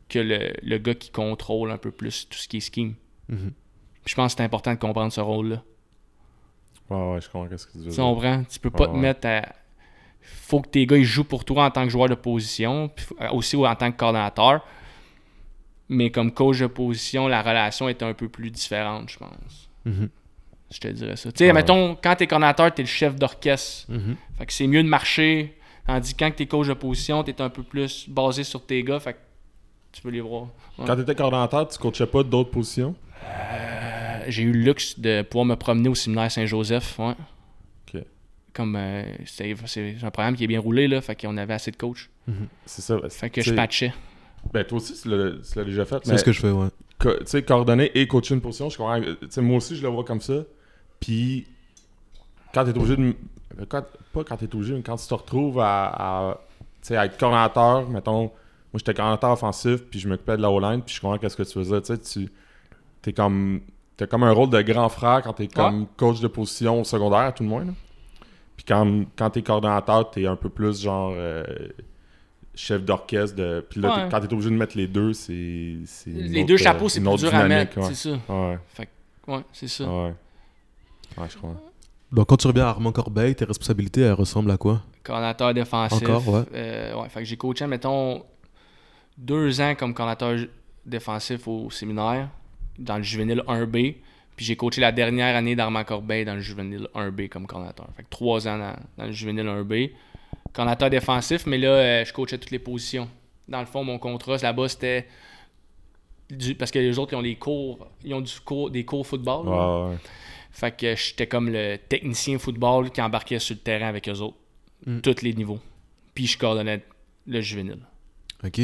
que le, le gars qui contrôle un peu plus tout ce qui est scheme. Mhm. Je pense que c'est important de comprendre ce rôle-là. Ouais, ouais, je comprends ce que tu veux Tu dire. comprends? Tu peux pas Ouais, te ouais. mettre à. faut que tes gars ils jouent pour toi en tant que joueur de position, puis aussi en tant que coordinateur. Mais comme coach de position, la relation est un peu plus différente, je pense. Mhm. Je te dirais ça. Tu sais, Ouais. mettons, quand t'es coordinateur, t'es le chef d'orchestre. Mhm. Fait que c'est mieux de marcher. Tandis que quand t'es coach de position, t'es un peu plus basé sur tes gars. Fait que tu peux les voir. Ouais. Quand tu étais coordinateur, tu coachais pas d'autres positions? Euh, J'ai eu le luxe de pouvoir me promener au séminaire Saint-Joseph. Ouais. Ok. Comme euh, c'est un programme qui est bien roulé, là. Fait qu'on avait assez de coachs. C'est ça. Fait que je patchais. Ben, toi aussi, tu l'as déjà fait. C'est ce que je fais, ouais. tu sais, coordonner et coacher une position, je comprends. euh, Tu sais, moi aussi, je le vois comme ça. Puis, quand tu es obligé de. m- quand- pas quand tu es obligé, mais quand tu te retrouves à, à, tu sais, à être coordinateur, mettons, moi j'étais coordinateur offensif, puis je m'occupais de la O-line, puis je comprends qu'est-ce que tu faisais. Tu sais, tu es comme. T'as comme un rôle de grand frère quand t'es comme coach de position au secondaire, à tout le moins. là. Puis quand, quand t'es coordonnateur, t'es un peu plus genre euh, chef d'orchestre. De... Puis là, Ouais. quand t'es obligé de mettre les deux, c'est. Les autre, deux euh, chapeaux, c'est plus dur à dynamique, mettre. ouais. C'est ça. Ouais, Ouais, c'est ça. ouais. Ouais, je crois. Donc, quand tu reviens à Armand Corbeil, tes responsabilités, elles ressemblent à quoi? Coordinateur défensif. Encore, ouais. Euh, ouais, fait que j'ai coaché, mettons, deux ans comme coordinateur défensif au séminaire, dans le juvénile 1B. Puis j'ai coaché la dernière année d'Armand Corbeil dans le juvénile 1B comme coordinateur. Fait que trois ans dans, dans le juvénile 1B. Coordinateur défensif, mais là, euh, je coachais toutes les positions. Dans le fond, mon contrat là-bas, c'était. du- parce que les autres, ils ont des cours, ils ont du cours, des cours football. Ouais, ouais. Fait que j'étais comme le technicien football qui embarquait sur le terrain avec eux autres. Mm. Tous les niveaux. Puis je coordonnais le juvénile. Ok.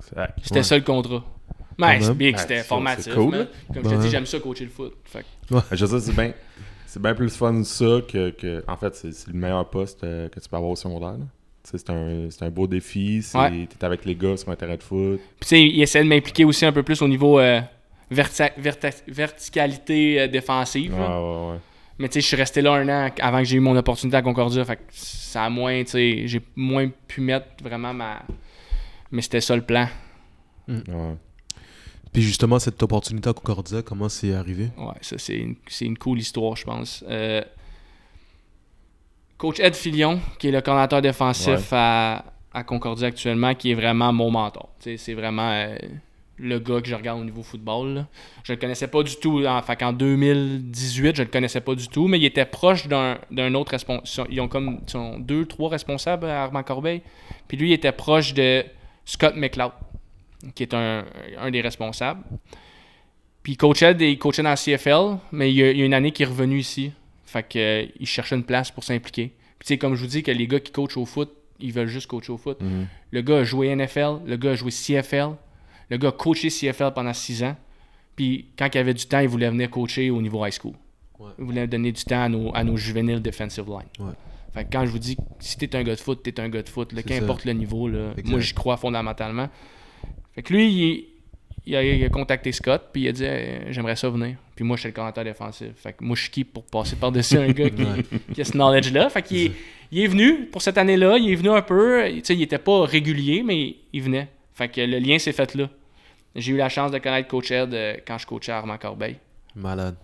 C'était Ouais. ça le contrat. Mais c'est bien que Ouais, c'était formatif. cool. Comme je Ouais. te dis, j'aime ça coacher le foot. Fait que- Je sais, c'est bien. C'est bien plus fun ça que. que- en fait, c'est c'est le meilleur poste euh, que tu peux avoir au secondaire. C'est un, c'est un beau défi. c'est- Ouais. T'es avec les gars sur un terrain de foot. Puis tu sais, il essaie de m'impliquer aussi un peu plus au niveau euh, verti- verti- verticalité euh, défensive. Ouais, là. ouais, ouais. Mais tu sais, je suis resté là un an avant que j'ai eu mon opportunité à Concordia. Fait que ça a moins, tu sais, j'ai moins pu mettre vraiment ma. Mais c'était ça le plan. Ouais. Puis justement, cette opportunité à Concordia, comment c'est arrivé? Ouais, ça, c'est une, une cool histoire, je pense. Euh, Coach Ed Filion, qui est le coordinateur défensif à, à Concordia actuellement, qui est vraiment mon mentor. C'est vraiment euh, le gars que je regarde au niveau football. là. Je le connaissais pas du tout. En, fait qu'en 2018, je le connaissais pas du tout, mais il était proche d'un autre responsable. Ils ont comme ils deux, trois responsables à Armand Corbeil. Puis lui, il était proche de Scott McLeod, qui est un, un des responsables. Puis Coach Ed, il coachait dans la CFL, mais il y a, il y a une année qu'il est revenu ici. Fait que, euh, il cherchait une place pour s'impliquer. Puis tu sais, comme je vous dis, que les gars qui coachent au foot, ils veulent juste coacher au foot. Mhm. Le gars a joué NFL, le gars a joué CFL, le gars a coaché CFL pendant 6 ans. Puis quand il avait du temps, il voulait venir coacher au niveau high school. Ouais. Il voulait donner du temps à nos, à nos juvéniles defensive line. Ouais. Fait que quand je vous dis, si t'es un gars de foot, t'es un gars de foot, là, qu'importe le niveau, là, moi j'y crois fondamentalement. Fait que lui, il, il a, il a contacté Scott, puis il a dit J'aimerais ça venir. Puis moi, je suis le commentateur défensif. Fait que moi, je suis qui pour passer par-dessus un gars qui, a ce knowledge-là? Fait qu'il est, il est venu pour cette année-là, il est venu un peu. Tu sais, il était pas régulier, mais il venait. Fait que le lien s'est fait là. J'ai eu la chance de connaître Coach Ed euh, quand je coachais à Armand Corbeil. Malade.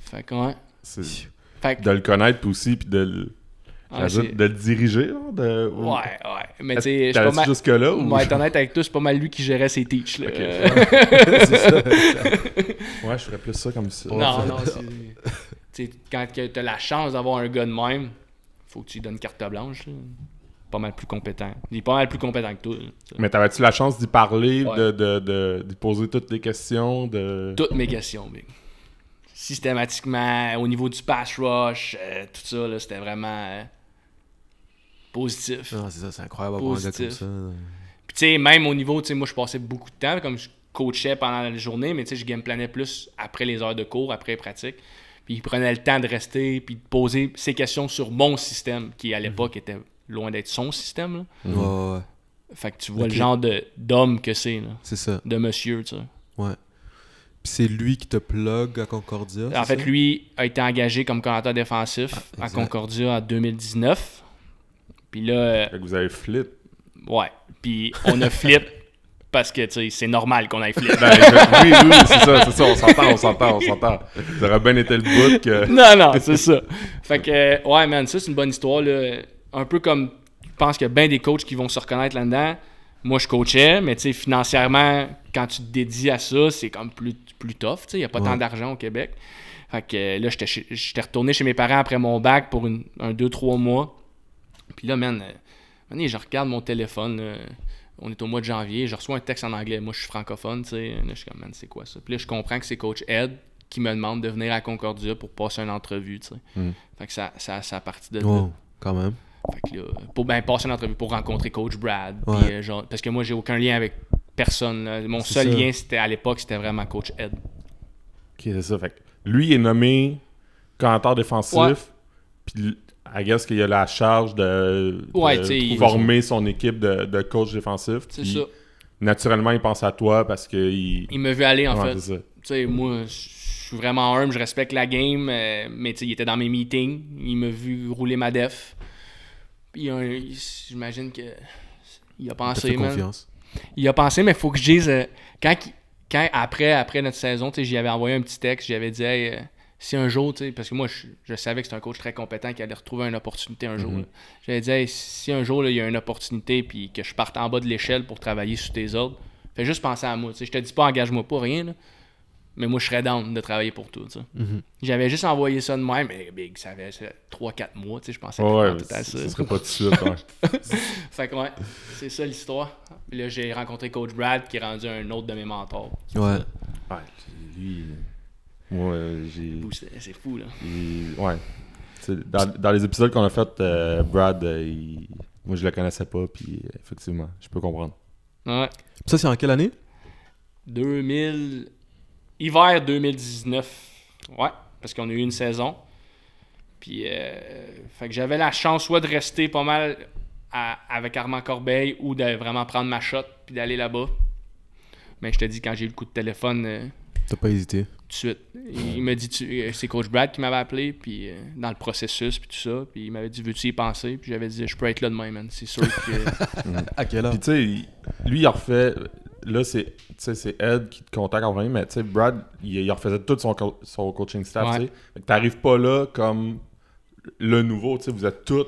Fait que, ouais. Fait que, De le connaître aussi, puis de, le- ouais, c'est- de le diriger. là, de, ouais, ouais. Mais tu sais, je suis pas jusque-là ou... On va être honnête avec toi, c'est pas mal lui qui gérait ses teachs. Là. Ok. C'est ça. Ouais, je ferais plus ça comme ça. non, non, c'est. tu sais, quand tu as la chance d'avoir un gars de même, faut que tu lui donnes carte blanche. là. Pas mal plus compétent. Il est pas mal plus compétent que toi. là. Mais t'avais-tu la chance d'y parler, Ouais. de, de, de, d'y poser toutes les questions, de... Toutes mes questions, big. Systématiquement, au niveau du pass rush, euh, tout ça, là, c'était vraiment euh, positif. Non, c'est ça, c'est incroyable d'avoir un gars comme Positif. ça. Puis tu sais, même au niveau, tu sais, moi je passais beaucoup de temps, comme je coachais pendant la journée, mais tu sais, je game planais plus après les heures de cours, après les pratiques. Puis il prenait le temps de rester, puis de poser ses questions sur mon système, qui à l'époque était loin d'être son système. Là. Ouais, ouais, ouais. Fait que tu vois le genre d'homme que c'est, C'est ça. de monsieur, tu sais. Ouais. Puis c'est lui qui te plug à Concordia. En fait, ça? lui a été engagé comme coordinateur défensif Ah, à. Concordia en 2019. Puis là, Fait que vous avez flip. ouais. Puis on a flip parce que, tu sais, c'est normal qu'on ait flip. Ben, je- oui, oui, c'est ça, c'est ça, on s'entend, on s'entend, on s'entend. Ça aurait bien été le bout que... non, non, c'est ça. Fait que, euh, ouais, man, ça, c'est une bonne histoire. Là. Un peu comme, je pense qu'il y a bien des coachs qui vont se reconnaître là-dedans. Moi, je coachais, mais tu sais, financièrement, quand tu te dédies à ça, c'est comme plus, plus tough. tu sais. Il n'y a pas Ouais. tant d'argent au Québec. Fait que euh, là, j'étais retourné chez mes parents après mon bac pour une, un 2-3 mois. Puis là, man, euh, man, je regarde mon téléphone. là. on est au mois de janvier. Je reçois un texte en anglais. Moi, je suis francophone. tu sais. Là, je suis comme, man, c'est quoi ça? Puis là, je comprends que c'est coach Ed qui me demande de venir à Concordia pour passer une entrevue. tu sais. Mm. Fait que ça, ça, ça a parti de là. Oh, quand même. Fait que là, pour ben, passer une entrevue, pour rencontrer Coach Brad. puis, euh, genre, parce que moi, j'ai aucun lien avec personne. là. Mon seul ça. lien, c'était à l'époque, c'était vraiment Coach Ed. Ok, c'est ça. Fait que lui est nommé commentateur défensif. Puis, I guess qu'il a la charge de, Ouais, il- former son équipe de, de coach défensif. C'est ça. Naturellement, il pense à toi parce qu'il. Il me veut aller, en Ouais, fait. Tu sais, moi, je suis vraiment humble, je respecte la game, euh, mais tu sais, il était dans mes meetings, il m'a vu rouler ma def. Puis il- j'imagine que il a pensé, fait man. confiance. Il a pensé, mais il faut que je dise. euh, quand, il- quand après, après notre saison, tu sais, j'y avais envoyé un petit texte, j'avais dit, hey, euh, si un jour, tu sais, parce que moi, je, je savais que c'était un coach très compétent qui allait retrouver une opportunité un jour. Mhm. dit, hey, si un jour, là, il y a une opportunité, puis que je parte en bas de l'échelle pour travailler sous tes ordres, fais juste penser à moi. tu sais. Je te dis pas, engage-moi pas, rien, là, mais moi, je serais down de travailler pour toi. tu sais. Mhm. J'avais juste envoyé ça de même, mais big, ça avait 3-4 mois, tu sais, je pensais Ouais, vraiment ouais, tout à ce ça. ce serait pas tout de suite. ouais. Fait que ouais, c'est ça l'histoire. Puis là, j'ai rencontré Coach Brad qui est rendu un autre de mes mentors. Ouais. Ouais, lui. Euh, j'ai. C'est fou, là. Ouais. Dans, dans les épisodes qu'on a fait, euh, Brad, euh, il- moi je le connaissais pas, puis euh, effectivement, je peux comprendre. Ouais. Ça, c'est en quelle année? 2000. Hiver 2019. Ouais, parce qu'on a eu une saison. Puis, euh, fait que j'avais la chance soit de rester pas mal à- avec Armand Corbeil ou de vraiment prendre ma shot puis d'aller là-bas. Mais je te dis, quand j'ai eu le coup de téléphone, euh, T'as pas hésité? tout de suite. Il m'a dit, tu- c'est Coach Brad qui m'avait appelé, puis euh, dans le processus, puis tout ça. Puis il m'avait dit, veux-tu y penser? Puis j'avais dit, je peux être là demain, man. C'est sûr que. À quelle heure? Puis tu sais, lui il a refait. là, c'est tu sais, c'est Ed qui te contacte en premier, mais tu sais, Brad, il, il refaisait tout son, co- son coaching staff, Ouais. tu t'arrives pas là comme le nouveau, tu sais, vous êtes tous.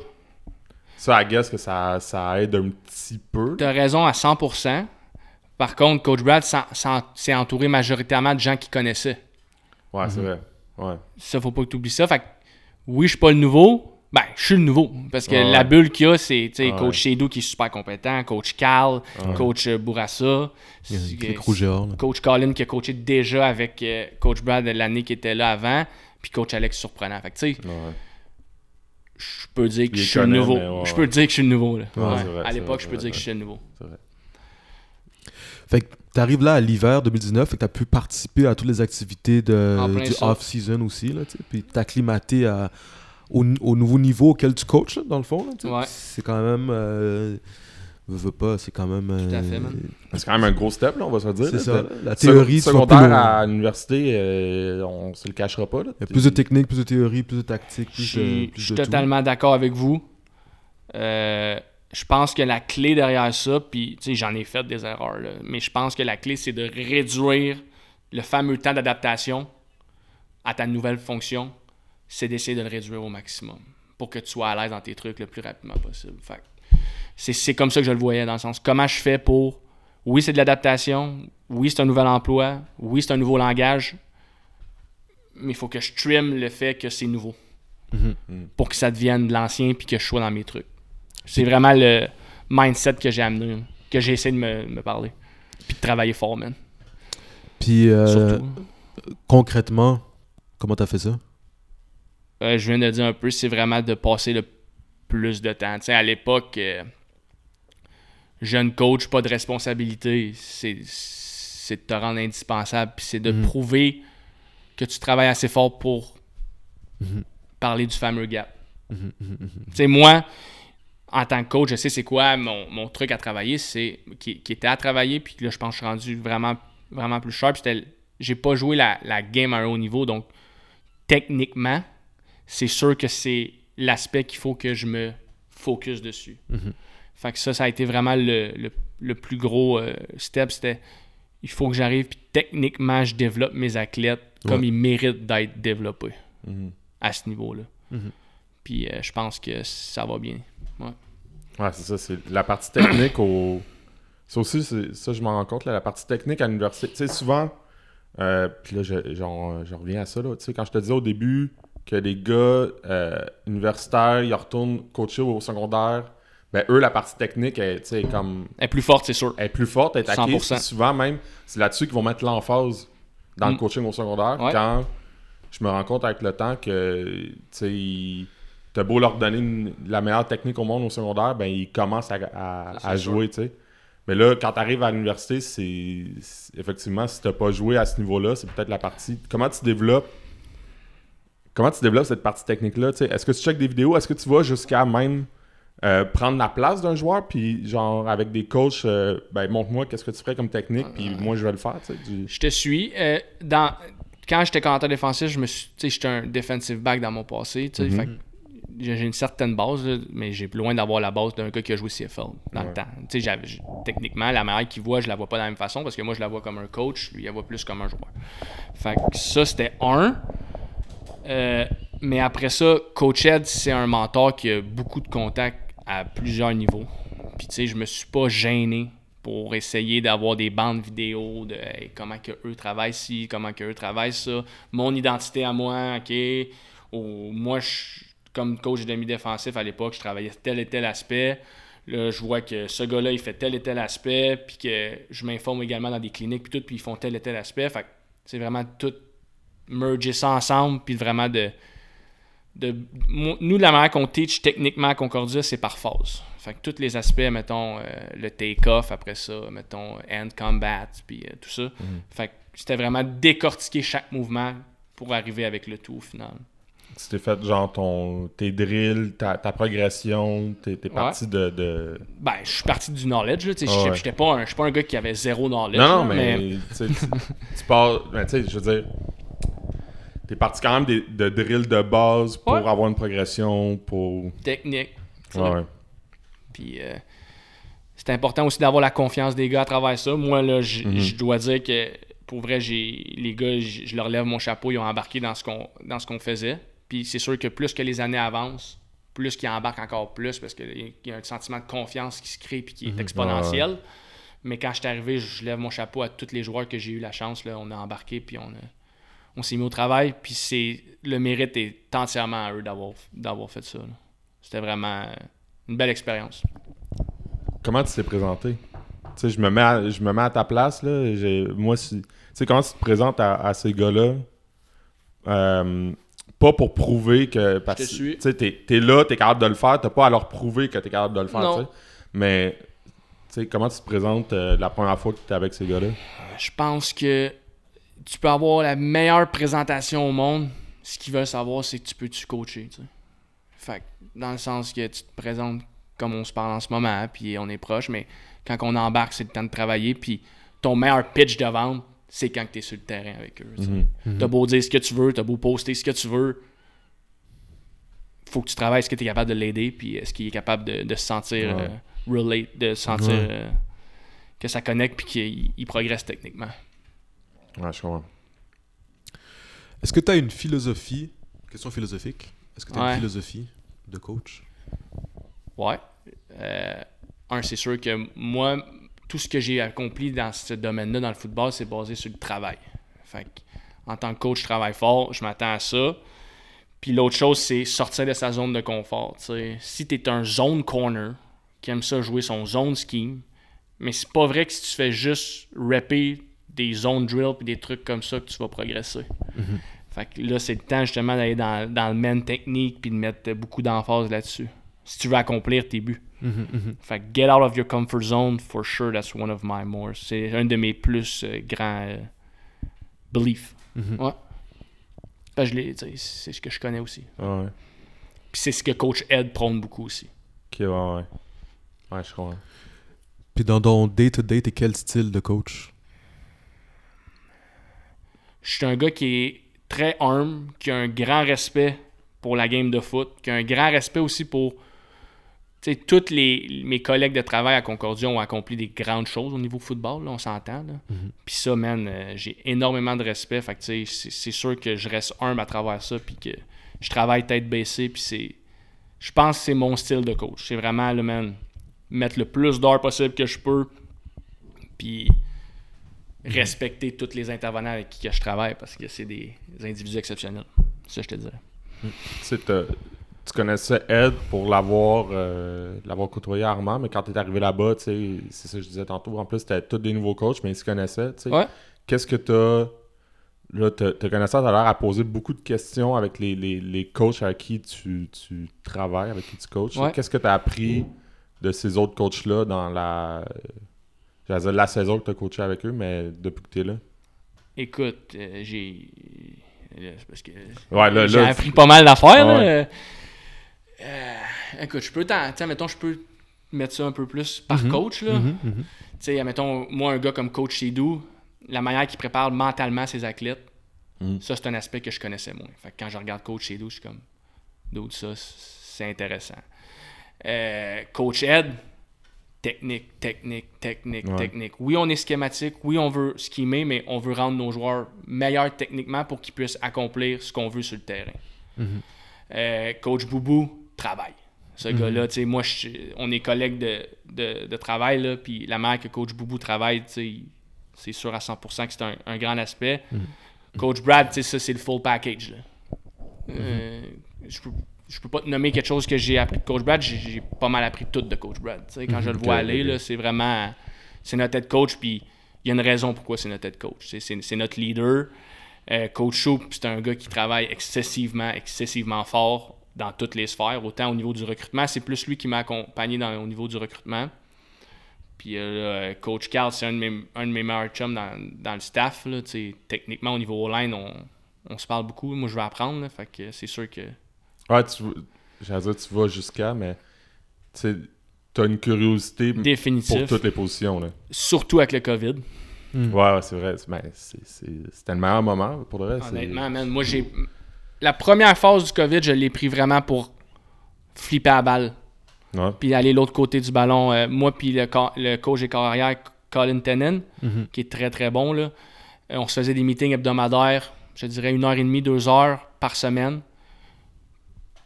Ça, I guess que ça, ça aide un petit peu. T'as raison à 100%. Par contre, Coach Brad s'est entouré majoritairement de gens qu'il connaissait. Ouais, Mhm. c'est vrai. Ouais. Ça, faut pas que tu oublies ça. Fait que, oui, je suis pas le nouveau. Ben, je suis le nouveau. Parce que Ouais. la bulle qu'il y a, c'est tu sais, Ouais. Coach Shedou qui est super compétent, Coach Cal, Coach euh, Bourassa. Coach Colin qui a coaché déjà avec euh, Coach Brad l'année qui était là avant, puis Coach Alex surprenant. Fait que, tu sais, ouais. je peux dire que je suis le nouveau. je peux dire que je suis le nouveau. Là. Ouais, Ouais. c'est vrai, à l'époque, je peux vrai, dire que je suis le nouveau. C'est vrai. Fait que t'arrives là à l'hiver 2019 et que t'as pu participer à toutes les activités de, du off-season aussi, là, tu puis t'acclimater à, au, au nouveau niveau auquel tu coaches, là, dans le fond. là, tu sais. Ouais. C'est quand même... Euh, veux, veux pas, c'est quand même... Tout à fait, euh, man. C'est quand même un gros step, là, on va se le dire. C'est là. ça. De- La théorie, tu secondaire à l'université, euh, on se le cachera pas. Là. Il y a plus de technique, plus de théorie, plus de tactique, Je de, plus je suis totalement d'accord avec vous. Euh, je pense que la clé derrière ça, puis tu sais, j'en ai fait des erreurs, là, mais je pense que la clé, c'est de réduire le fameux temps d'adaptation à ta nouvelle fonction. C'est d'essayer de le réduire au maximum pour que tu sois à l'aise dans tes trucs le plus rapidement possible. Fait c'est, comme ça que je le voyais, dans le sens comment je fais pour. Oui, c'est de l'adaptation. Oui, c'est un nouvel emploi. Oui, c'est un nouveau langage. Mais il faut que je trim le fait que c'est nouveau pour que ça devienne de l'ancien puis que je sois dans mes trucs. C'est vraiment le mindset que j'ai amené, que j'ai essayé de me, me parler. Puis de travailler fort, man. Puis euh, Surtout. concrètement, comment t'as fait ça? Euh, je viens de le dire un peu, c'est vraiment de passer le plus de temps. Tu sais, à l'époque, euh, jeune coach, pas de responsabilité, c'est, c'est de te rendre indispensable, puis c'est de Mhm. prouver que tu travailles assez fort pour Mhm. parler du fameux gap. Mhm. Tu sais, moi, en tant que coach, je sais c'est quoi mon, mon truc à travailler, c'est qui, qui était à travailler, puis là, je pense que je suis rendu vraiment, vraiment plus sharp. C'était, j'ai pas joué la, la game à un haut niveau, donc techniquement, c'est sûr que c'est l'aspect qu'il faut que je me focus dessus. Mhm. Fait que ça, ça a été vraiment le, le- le plus gros euh, step. C'était il faut que j'arrive, puis techniquement, je développe mes athlètes comme Ouais. ils méritent d'être développés Mhm. à ce niveau-là. Mhm. Puis euh, je pense que ça va bien. Ouais, c'est ça. C'est la partie technique au. Ça aussi, ça, je m'en rends compte. là, la partie technique à l'université. Tu sais, souvent. euh, Puis là, je, genre, je reviens à ça. Là, tu sais, quand je te disais au début que les gars euh, universitaires, ils retournent coacher au secondaire, ben eux, la partie technique, est, tu sais, comme. Elle est plus forte, c'est sûr. Elle est plus forte, elle est acquise. 100%. Puis Souvent même, c'est là-dessus qu'ils vont mettre l'emphase dans le Mm. coaching au secondaire. Ouais. Quand je me rends compte avec le temps que, tu sais, ils- t'as beau leur donner une- la meilleure technique au monde au secondaire, ben ils commencent à, jouer, tu sais. Mais là, quand tu arrives à l'université, c'est effectivement, si t'as pas joué à ce niveau-là, c'est peut-être la partie. Comment tu développes Comment tu développes cette partie technique-là? tu? Est-ce que tu checkes des vidéos? Est-ce que tu vas jusqu'à même euh, prendre la place d'un joueur? Puis, genre, avec des coachs, euh, ben, montre-moi qu'est-ce que tu ferais comme technique, puis moi, je vais le faire. tu du- Je te suis. Euh, dans, quand j'étais commentateur défensif, je me suis, tu j'étais un defensive back dans mon passé. tu Mhm. fait j'ai une certaine base, là, mais j'ai loin d'avoir la base d'un gars qui a joué CFL dans Ouais. le temps. Techniquement, la manière qu'il voit, je la vois pas de la même façon parce que moi, je la vois comme un coach, lui, il la voit plus comme un joueur. Fait que ça, c'était un. Euh, mais après ça, Coach Ed, c'est un mentor qui a beaucoup de contacts à plusieurs niveaux. Puis tu sais, je me suis pas gêné pour essayer d'avoir des bandes vidéo de hey, comment que eux travaillent ci, comment que eux travaillent ça, mon identité à moi, ok. Ou moi, je- comme coach de demi-défensif à l'époque, je travaillais tel et tel aspect. Là, je vois que ce gars-là, il fait tel et tel aspect, puis que je m'informe également dans des cliniques, puis tout, puis ils font tel et tel aspect. Fait c'est vraiment tout merger ça ensemble, puis vraiment de. de nous, la manière qu'on teach techniquement à Concordia, c'est par phase. Fait que tous les aspects, mettons, euh, le take-off, après ça, mettons, hand combat, puis euh, tout ça. Fait que c'était vraiment décortiquer chaque mouvement pour arriver avec le tout au final. Tu t'es fait, genre, ton, tes drills, ta, ta progression, t'es parti de, de- Ben, je suis parti du knowledge, là, ouais. j'étais pas, un- je suis pas un gars qui avait zéro knowledge. Non, non, là, mais, tu pars. ben, tu sais, je veux dire. T'es parti quand même des- de drills de base pour Ouais. avoir une progression, pour. technique. Ouais. Puis euh, c'est important aussi d'avoir la confiance des gars à travers ça. Moi, là, j- Mhm. je dois dire que pour vrai, j'ai les gars, je leur lève mon chapeau, ils ont embarqué dans ce qu'on dans ce qu'on faisait. Puis c'est sûr que plus que les années avancent, plus qu'ils embarquent encore plus parce qu'il y a un sentiment de confiance qui se crée puis qui est exponentiel. Mais quand je suis arrivé, je lève mon chapeau à tous les joueurs que j'ai eu la chance. Là, on a embarqué puis on, a- on s'est mis au travail. Puis c'est le mérite est entièrement à eux d'avoir d'avoir fait ça. C'était vraiment une belle expérience. Comment tu t'es présenté? Tu sais, je me mets à, je me mets à ta place, là. Moi, si, tu sais, comment tu te présentes à, à ces gars-là? Euh, pas pour prouver que... Parce, sais, t'es, t'es là, t'es capable de le faire. T'as pas à leur prouver que t'es capable de le faire. Mais, tu sais, comment tu te présentes euh, la première fois que t'es avec ces gars-là? Je pense que tu peux avoir la meilleure présentation au monde. Ce qu'ils veulent savoir, c'est que tu peux-tu coacher. tu sais. Fait que, dans le sens que tu te présentes comme on se parle en ce moment, puis on est proche, mais quand on embarque, c'est le temps de travailler. Puis ton meilleur pitch de vente, c'est quand tu es sur le terrain avec eux. tu sais. T'as beau dire ce que tu veux, t'as beau poster ce que tu veux. Faut que tu travailles, est-ce que tu es capable de l'aider, puis est-ce qu'il est capable de, de se sentir Ouais. euh, relate, de se sentir Ouais. euh, que ça connecte, puis qu'il il progresse techniquement. Ouais, je comprends. Est-ce que tu as une philosophie, question philosophique, est-ce que tu as Ouais. une philosophie de coach? Ouais. Euh, un, c'est sûr que moi, tout ce que j'ai accompli dans ce domaine-là, dans le football, c'est basé sur le travail. Fait que, en tant que coach, je travaille fort, je m'attends à ça. Puis l'autre chose, c'est sortir de sa zone de confort. Si tu es un zone corner qui aime ça jouer son zone scheme, mais c'est pas vrai que si tu fais juste rapper des zone drills et des trucs comme ça que tu vas progresser. Fait que là, c'est le temps justement d'aller dans, dans le main technique puis de mettre beaucoup d'emphase là-dessus. Si tu veux accomplir tes buts. Fait que get out of your comfort zone, for sure, that's one of my more. C'est un de mes plus euh, grands euh, beliefs. Ouais. Tu sais, c'est ce que je connais aussi. Ouais. Puis c'est ce que coach Ed prône beaucoup aussi. Ok, ouais, ouais. Ouais, je comprends. Puis dans ton day-to-day, t'es quel style de coach? Je suis un gars qui est très humble, qui a un grand respect pour la game de foot, qui a un grand respect aussi pour. Tu sais, tous les, mes collègues de travail à Concordia ont accompli des grandes choses au niveau football, là, on s'entend. là. Puis ça, man, euh, j'ai énormément de respect. Fait que, tu sais, c'est, c'est sûr que je reste humble à travers ça, puis que je travaille tête baissée, puis c'est. Je pense que c'est mon style de coach. C'est vraiment, le man, mettre le plus d'heures possible que je peux, puis respecter tous les intervenants avec qui que je travaille parce que c'est des individus exceptionnels. Ça, je te dirais. Sais, t'as- tu connaissais Ed pour l'avoir euh, l'avoir côtoyé Armand, mais quand tu es arrivé là-bas, tu sais, c'est ça que je disais tantôt. En plus, c'était tous des nouveaux coachs, mais ils se connaissaient. tu sais. Ouais. Qu'est-ce que tu as. Là, te, te connaissant, tu as l'air à poser beaucoup de questions avec les, les, les coachs avec qui tu, tu travailles, avec qui tu coaches? Ouais. Qu'est-ce que tu as appris de ces autres coachs-là dans la. Dire la saison que tu as coaché avec eux, mais depuis que tu es là? Écoute, euh, j'ai. c'est parce que Ouais, là, j'ai appris pas mal d'affaires. Ouais. Euh, écoute, je peux t'en. Tiens, mettons, je peux mettre ça un peu plus par coach. Là. Mhm, mhm. Tu sais, mettons, moi, un gars comme coach Shedou, la manière qu'il prépare mentalement ses athlètes, Mm. ça, c'est un aspect que je connaissais moins. Fait que quand je regarde coach Shedou, je suis comme, d'autres, ça, c'est intéressant. Euh, coach Ed, technique, technique, technique, Ouais. technique. Oui, on est schématique, oui, on veut schemer, mais on veut rendre nos joueurs meilleurs techniquement pour qu'ils puissent accomplir ce qu'on veut sur le terrain. Euh, coach Boubou, travail. Ce gars-là, tu sais, moi, je- on est collègues de, de, de travail, là, puis la manière que coach Boubou travaille, tu sais, c'est sûr à 100% que c'est un, un grand aspect. Coach Brad, tu sais, ça, c'est le full package. Là. Euh, je, peux, je peux pas te nommer quelque chose que j'ai appris de Coach Brad, j'ai, pas mal appris tout de Coach Brad. Tu sais, quand je le vois Ok, aller, c'est vraiment. C'est notre tête coach, puis il y a une raison pourquoi c'est notre tête coach. C'est, notre leader. Euh, coach Choup, c'est un gars qui travaille excessivement, excessivement fort dans toutes les sphères. Autant au niveau du recrutement, c'est plus lui qui m'a accompagné dans, au niveau du recrutement. Puis euh, là, Coach Carl, c'est un, de mes- un de mes meilleurs chums dans, dans le staff. Là, techniquement, au niveau O-line, on, on se parle beaucoup. Moi, je veux apprendre. là, fait que c'est sûr que. Ouais, tu, j'allais dire, tu vas jusqu'à, mais tu as une curiosité pour toutes les positions. Là. Surtout avec le COVID. Ouais, ouais, c'est vrai. C'est- ben, c'est- c'est- C'était le meilleur moment pour le reste. Honnêtement, man, moi, j'ai. La première phase du COVID, je l'ai pris vraiment pour flipper à balle. Puis aller l'autre côté du ballon, euh, moi puis le, co- le coach et corps arrière, Colin Tenen, Mhm. qui est très très bon. Là. Euh, on se faisait des meetings hebdomadaires, je dirais une heure et demie, deux heures par semaine.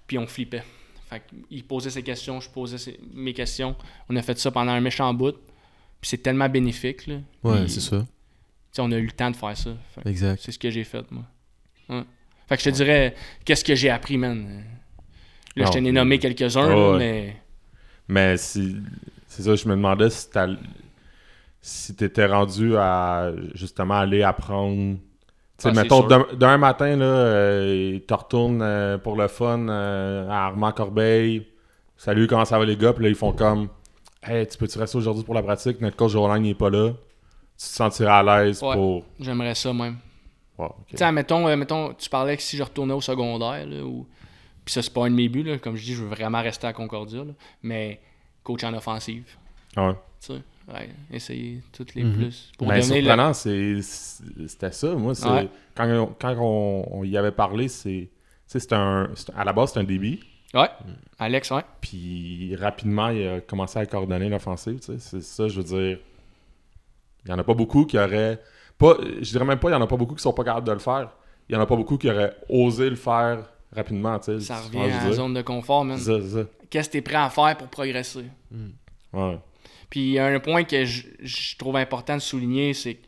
Puis on flippait. Fait il posait ses questions, je posais ses- mes questions. On a fait ça pendant un méchant bout. Puis c'est tellement bénéfique. Là. Ouais, c'est ça. on a eu le temps de faire ça. Fait Exact. c'est ce que j'ai fait, moi. Ouais. Fait que je te dirais, qu'est-ce que j'ai appris, man? Là, je t'en ai nommé quelques-uns, mais Mais si, c'est ça, je me demandais si t'as- si t'étais rendu à justement aller apprendre. Tu sais, Ah, mettons, d'un matin, là, euh, tu retournes euh, pour le fun euh, à Armand Corbeil. Salut, comment ça va les gars? Puis là, ils font comme Hey, tu peux-tu rester aujourd'hui pour la pratique? Notre coach Roland n'est pas là. Tu te sentirais à l'aise Ouais. pour. j'aimerais ça même. Ouais, ok. Tu sais, mettons, euh, mettons, tu parlais que si je retournais au secondaire, là, ou... puis ça, c'est pas un de mes buts, là, comme je dis, je veux vraiment rester à Concordia, là, mais coach en offensive, Ouais. tu sais, ouais, essayer toutes les Mhm. plus. Pour le- surprenant, c'est- c'est- c'était ça. Moi, Ouais. quand, on, quand on, on y avait parlé, c'est. tu sais, c'était un, à la base, c'est un débit. Ouais, Alex, ouais. Puis rapidement, il a commencé à coordonner l'offensive. tu sais. C'est ça, je veux dire. Il n'y en a pas beaucoup qui auraient. Pas, je dirais même pas, il n'y en a pas beaucoup qui sont pas capables de le faire. Il n'y en a pas beaucoup qui auraient osé le faire rapidement. Ça revient à la dire. zone de confort, man. Qu'est-ce que tu es prêt à faire pour progresser? Ouais. Puis il y a un point que je, je trouve important de souligner, c'est que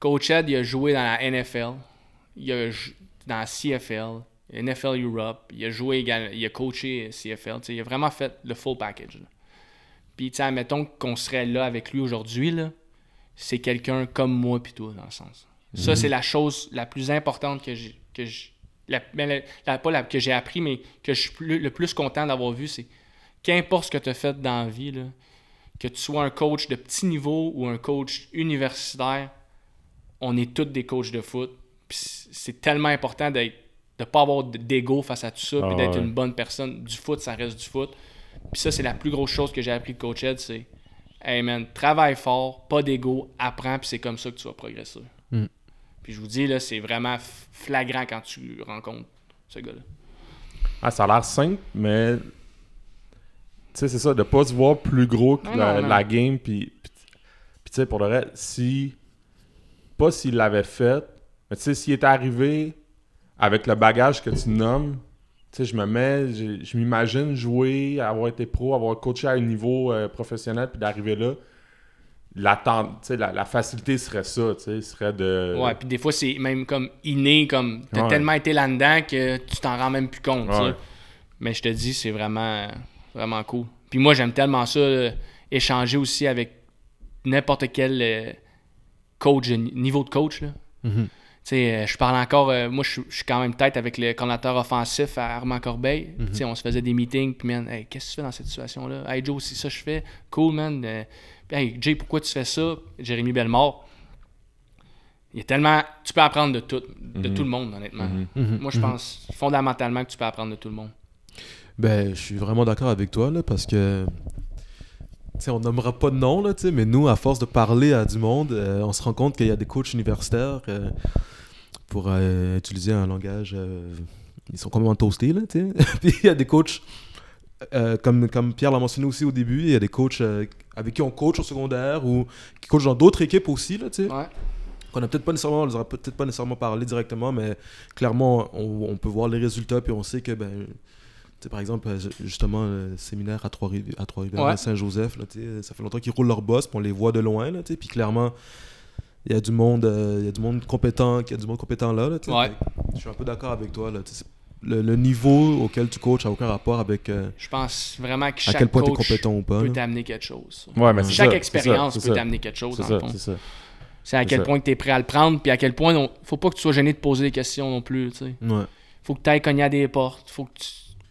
Coach Ed, il a joué dans la NFL, il a dans la CFL, NFL Europe, il a joué également, il a coaché CFL, il a vraiment fait le full package. là. Puis, tu sais, admettons qu'on serait là avec lui aujourd'hui, là, c'est quelqu'un comme moi puis toi, dans le sens. Ça, c'est la chose la plus importante que j'ai, que j'ai- la- ben, la- la- pas la- que j'ai appris, mais que je suis plus- le plus content d'avoir vu, c'est qu'importe ce que tu as fait dans la vie, là, que tu sois un coach de petit niveau ou un coach universitaire, on est tous des coachs de foot. C'est tellement important d'être de pas avoir d'ego face à tout ça, puis Ah d'être ouais. une bonne personne. Du foot, ça reste du foot. Puis ça, c'est la plus grosse chose que j'ai appris de Coach Ed, c'est Hey man, travaille fort, pas d'ego, apprends, puis c'est comme ça que tu vas progresser. Mm. Puis je vous dis, là, c'est vraiment flagrant quand tu rencontres ce gars-là. Ah, ça a l'air simple, mais. Tu sais, c'est ça, de pas se voir plus gros que Non, la, non, non. la game. Puis, puis tu sais, pour le reste, si. Pas s'il l'avait fait, mais tu sais, s'il était arrivé avec le bagage que tu nommes, sais, je me mets, j'ai- je m'imagine jouer, avoir été pro, avoir coaché à un niveau euh, professionnel, puis d'arriver là. La, la, la facilité serait ça, tu sais, serait de. Ouais, puis des fois, c'est même comme inné, comme t'as Ouais. tellement été là-dedans que tu t'en rends même plus compte. Ouais. Mais je te dis, c'est vraiment, vraiment cool. Puis moi, j'aime tellement ça, euh, échanger aussi avec n'importe quel euh, coach, niveau de coach. Là. Mhm. Tu sais, euh, je parle encore, euh, moi je suis- quand même tête avec le coordinateur offensif à Armand Corbeil. Tu sais, on se faisait des meetings, puis man, hey, qu'est-ce que tu fais dans cette situation-là? Hey Joe, c'est ça je fais. Cool, man. Euh, hey Jay, pourquoi tu fais ça? Jérémy Bellemare. Il y a tellement. Tu peux apprendre de tout, de Mhm. tout le monde, honnêtement. Mhm. Mhm. Moi, je Mhm. pense fondamentalement que tu peux apprendre de tout le monde. Ben, je suis vraiment d'accord avec toi, là, parce que. Tu sais, on nommera pas de nom, là, tu sais, mais nous, à force de parler à du monde, euh, on se rend compte qu'il y a des coachs universitaires, euh, pour euh, utiliser un langage. euh, ils sont complètement toastés, là, tu sais. Puis il y a des coachs, euh, comme, comme Pierre l'a mentionné aussi au début, il y a des coachs avec qui on coach au secondaire ou qui coachent dans d'autres équipes aussi, là, tu sais. Ouais. qu'on a peut-être pas nécessairement, on les aura peut-être pas nécessairement parlé directement, mais clairement, on, on peut voir les résultats, puis on sait que, ben, par exemple, justement, le séminaire à Trois-Rivières, à, Trois-Rivières, Ouais. à Saint-Joseph, ça fait longtemps qu'ils roulent leur boss, puis on les voit de loin, là, tu sais, puis clairement, il y a du monde, euh, il y a du monde compétent, il y a du monde compétent là. Ouais. Que Je suis un peu d'accord avec toi, là, le, le niveau auquel tu coaches n'a aucun rapport avec euh, Je pense vraiment que à chaque quel point coach compétent ou pas. peut t'amener quelque chose. Ouais, mais c'est Chaque ça, expérience peut t'amener quelque chose, C'est dans ça, le fond. c'est ça. C'est à quel ça. point tu es prêt à le prendre, puis à quel point faut pas que tu sois gêné de poser des questions non plus. tu. Ouais. faut que tu ailles cogner à des portes. faut que tu,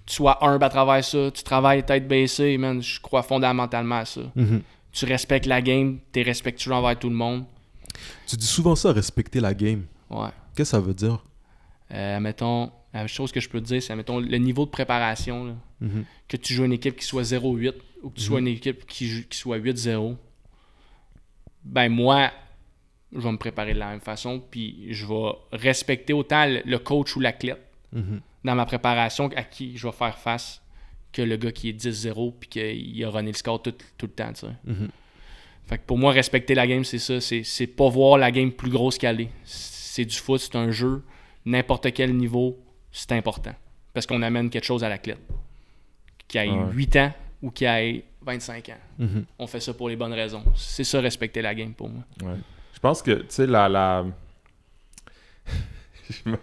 tu sois humble à travers ça. Tu travailles tête baissée, man. Je crois fondamentalement à ça. Mhm. Tu respectes la game, tu es respectueux envers tout le monde. Tu dis souvent ça, respecter la game. Ouais. Qu'est-ce que ça veut dire? Euh, mettons, la chose que je peux te dire, c'est mettons le niveau de préparation. là. Mhm. que tu joues une équipe qui soit 0-8 ou que tu Mhm. sois une équipe qui, soit 8-0, ben moi, je vais me préparer de la même façon, puis je vais respecter autant le, le coach ou l'athlète Mhm. dans ma préparation à qui je vais faire face que le gars qui est 10-0 puis qu'il a runné le score tout, tout le temps. tu sais. Fait que pour moi, respecter la game, c'est ça. C'est, pas voir la game plus grosse qu'elle est. C'est du foot, c'est un jeu. N'importe quel niveau, c'est important. Parce qu'on amène quelque chose à l'athlète. Qui ait Ouais. 8 ans ou qui ait 25 ans. Mhm. On fait ça pour les bonnes raisons. C'est ça, respecter la game pour moi. Ouais. Je pense que, tu sais, la. la... Je me-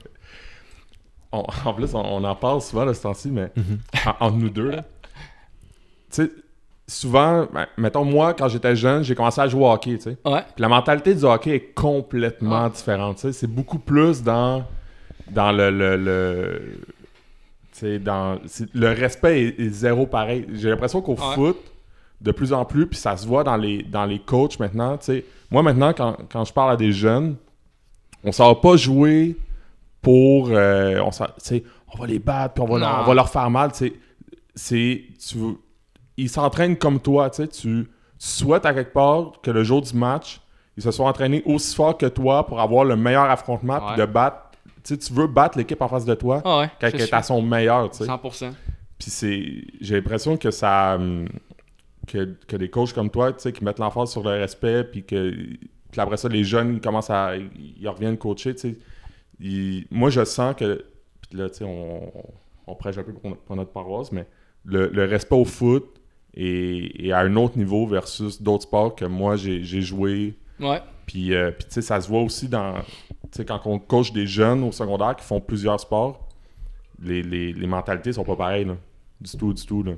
on- en plus, on, on en parle souvent de ce temps-ci, mais Mhm. en- entre nous deux, là. Tu sais, souvent, ben, mettons, moi, quand j'étais jeune, j'ai commencé à jouer au hockey, tu sais. Ouais. Puis la mentalité du hockey est complètement Ouais. différente. tu sais. C'est beaucoup plus dans, dans le. le, le- dans, le respect est, est zéro pareil. J'ai l'impression qu'au Ouais. foot, de plus en plus, puis ça se voit dans les, dans les coachs maintenant. tu sais. Moi, maintenant, quand, quand je parle à des jeunes, on ne va pas jouer pour. euh, on, on va les battre, puis on va, leur, on va leur faire mal. C'est. tu- Ils s'entraînent comme toi. tu sais. Tu, souhaites à quelque part que le jour du match, ils se soient entraînés aussi fort que toi pour avoir le meilleur affrontement, puis de battre. Tu sais, tu veux battre l'équipe en face de toi Ah ouais. quand elle est à son meilleur. tu sais. 100%. Puis c'est. J'ai l'impression que ça. hum, Que, que des coachs comme toi, tu sais, qui mettent l'emphase sur le respect, puis que. Puis après ça, les jeunes, ils commencent à. Ils reviennent coacher, tu sais. Ils- Moi, je sens que. Puis là, tu sais, on, on prêche un peu pour, pour notre paroisse, mais le, le respect au foot est à un autre niveau versus d'autres sports que moi, j'ai joué. Ouais. Puis, euh, puis tu sais, ça se voit aussi dans. Tu sais, quand on coach des jeunes au secondaire qui font plusieurs sports, les, les, les mentalités sont pas pareilles, là. Du tout, du tout, là.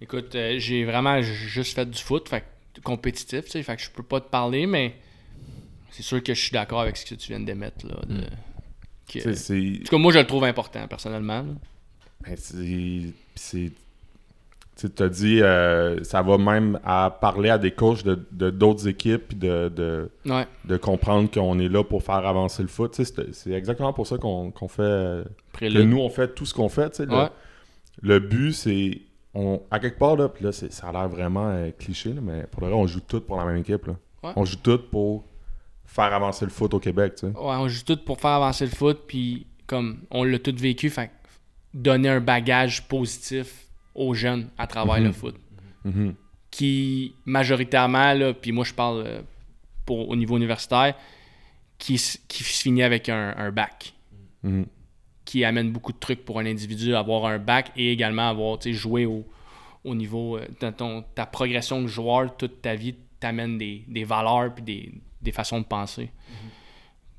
Écoute, euh, j'ai vraiment juste fait du foot, fait que compétitif, tu sais, fait que je peux pas te parler, mais c'est sûr que je suis d'accord avec ce que tu viens d'émettre, là. de- que- sais, c'est. En tout cas, moi, je le trouve important, personnellement. ben, c'est. Tu t'as dit, euh, ça va même à parler à des coachs de d'autres équipes, de, de, Ouais. de comprendre qu'on est là pour faire avancer le foot. C'est exactement pour ça qu'on fait. que nous, on fait tout ce qu'on fait. le-. Le but, c'est. On, à quelque part, là, puis là, ça a l'air vraiment euh, cliché, là, mais pour le vrai, on joue tout pour la même équipe. Là. Ouais. On joue tout pour faire avancer le foot au Québec. Tu sais. Ouais, on joue tout pour faire avancer le foot, puis comme on l'a tout vécu, fait donner un bagage positif aux jeunes à travers Mhm. le foot. Mhm. Qui, majoritairement, là, puis moi je parle euh, pour, au niveau universitaire, qui, qui se finit avec un, un bac. Mhm. qui amène beaucoup de trucs pour un individu, avoir un bac et également avoir joué au, au niveau euh, dans ton, ta progression de joueur toute ta vie t'amène des, des valeurs puis des, des façons de penser.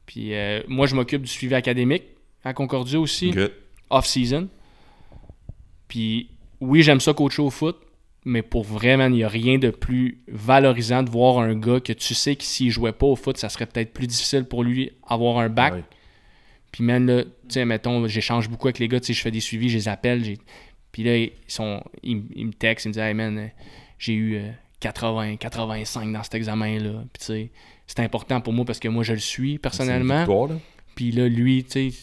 Puis euh, moi je m'occupe du suivi académique à Concordia aussi, off-season. Puis oui, j'aime ça coacher au foot, mais pour vraiment, il n'y a rien de plus valorisant de voir un gars que tu sais que s'il jouait pas au foot, ça serait peut-être plus difficile pour lui avoir un bac. Puis même là, tu sais, mettons, j'échange beaucoup avec les gars, tu sais, je fais des suivis, je les appelle. j'ai- Puis là, ils, sont, ils, ils me textent, ils me disent, hey man, euh, j'ai eu euh, 80, 85 dans cet examen-là. Puis tu sais, c'est important pour moi parce que moi, je le suis personnellement. victoire, là. Puis là, lui, tu sais,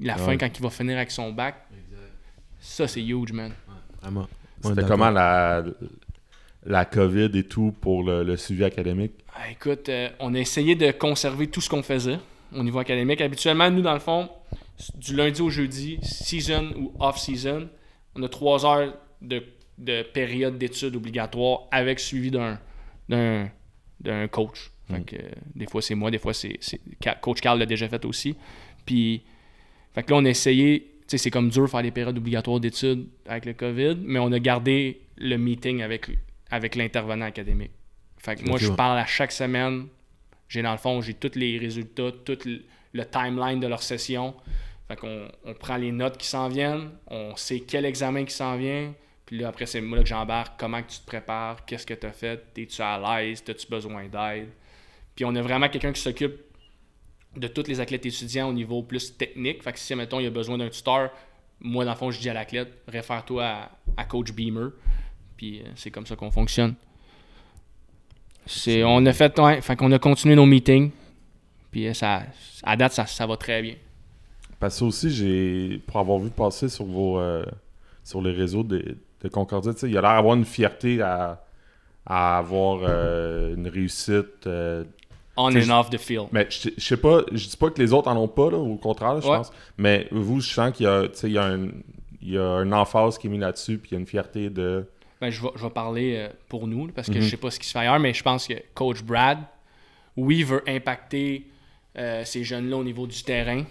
la fin, quand il va finir avec son bac, ça, c'est huge, man. Vraiment. C'était comment la, la COVID et tout pour le, le suivi académique? Ah, écoute, euh, on a essayé de conserver tout ce qu'on faisait au niveau académique. Habituellement, nous, dans le fond, du lundi au jeudi, season ou off-season, on a trois heures de, de période d'études obligatoire avec suivi d'un, d'un, d'un coach. Fait que, euh, des fois, c'est moi, des fois, c'est, Coach Carl l'a déjà fait aussi. Puis, fait que là, on a essayé, c'est comme dur faire des périodes obligatoires d'études avec le COVID, mais on a gardé le meeting avec, avec l'intervenant académique. Fait que moi, je parle à chaque semaine. J'ai dans le fond, j'ai tous les résultats, tout le, le timeline de leur session. Fait qu'on on prend les notes qui s'en viennent, on sait quel examen qui s'en vient. Puis là, après, c'est moi là que j'embarque. Comment que tu te prépares? Qu'est-ce que tu as fait? Es-tu à l'aise? As-tu besoin d'aide? Puis on a vraiment quelqu'un qui s'occupe de tous les athlètes étudiants au niveau plus technique. Fait que si, mettons, il y a besoin d'un tuteur, moi, dans le fond, je dis à l'athlète, réfère-toi à, à Coach Beamer. Puis euh, c'est comme ça qu'on fonctionne. C'est, on a fait, ouais, fait qu'on a continué nos meetings. Puis euh, ça, à date, ça, ça va très bien. Parce que aussi, j'ai pour avoir vu passer sur vos euh, sur les réseaux de, de Concordia, tu sais, il y a l'air d'avoir une fierté à, à avoir euh, une réussite. euh, On T'sais, and off the field. mais je je sais pas, je dis pas que les autres en ont pas, là, au contraire, je Ouais. pense. Mais vous, je sens qu'il y a, il y a un, il il y a un emphase qui est mis là-dessus, puis il y a une fierté de. Ben, je, vais, je vais parler euh, pour nous, parce que Mhm. je sais pas ce qui se fait ailleurs, mais je pense que Coach Brad, oui, veut impacter euh, ces jeunes-là au niveau du terrain,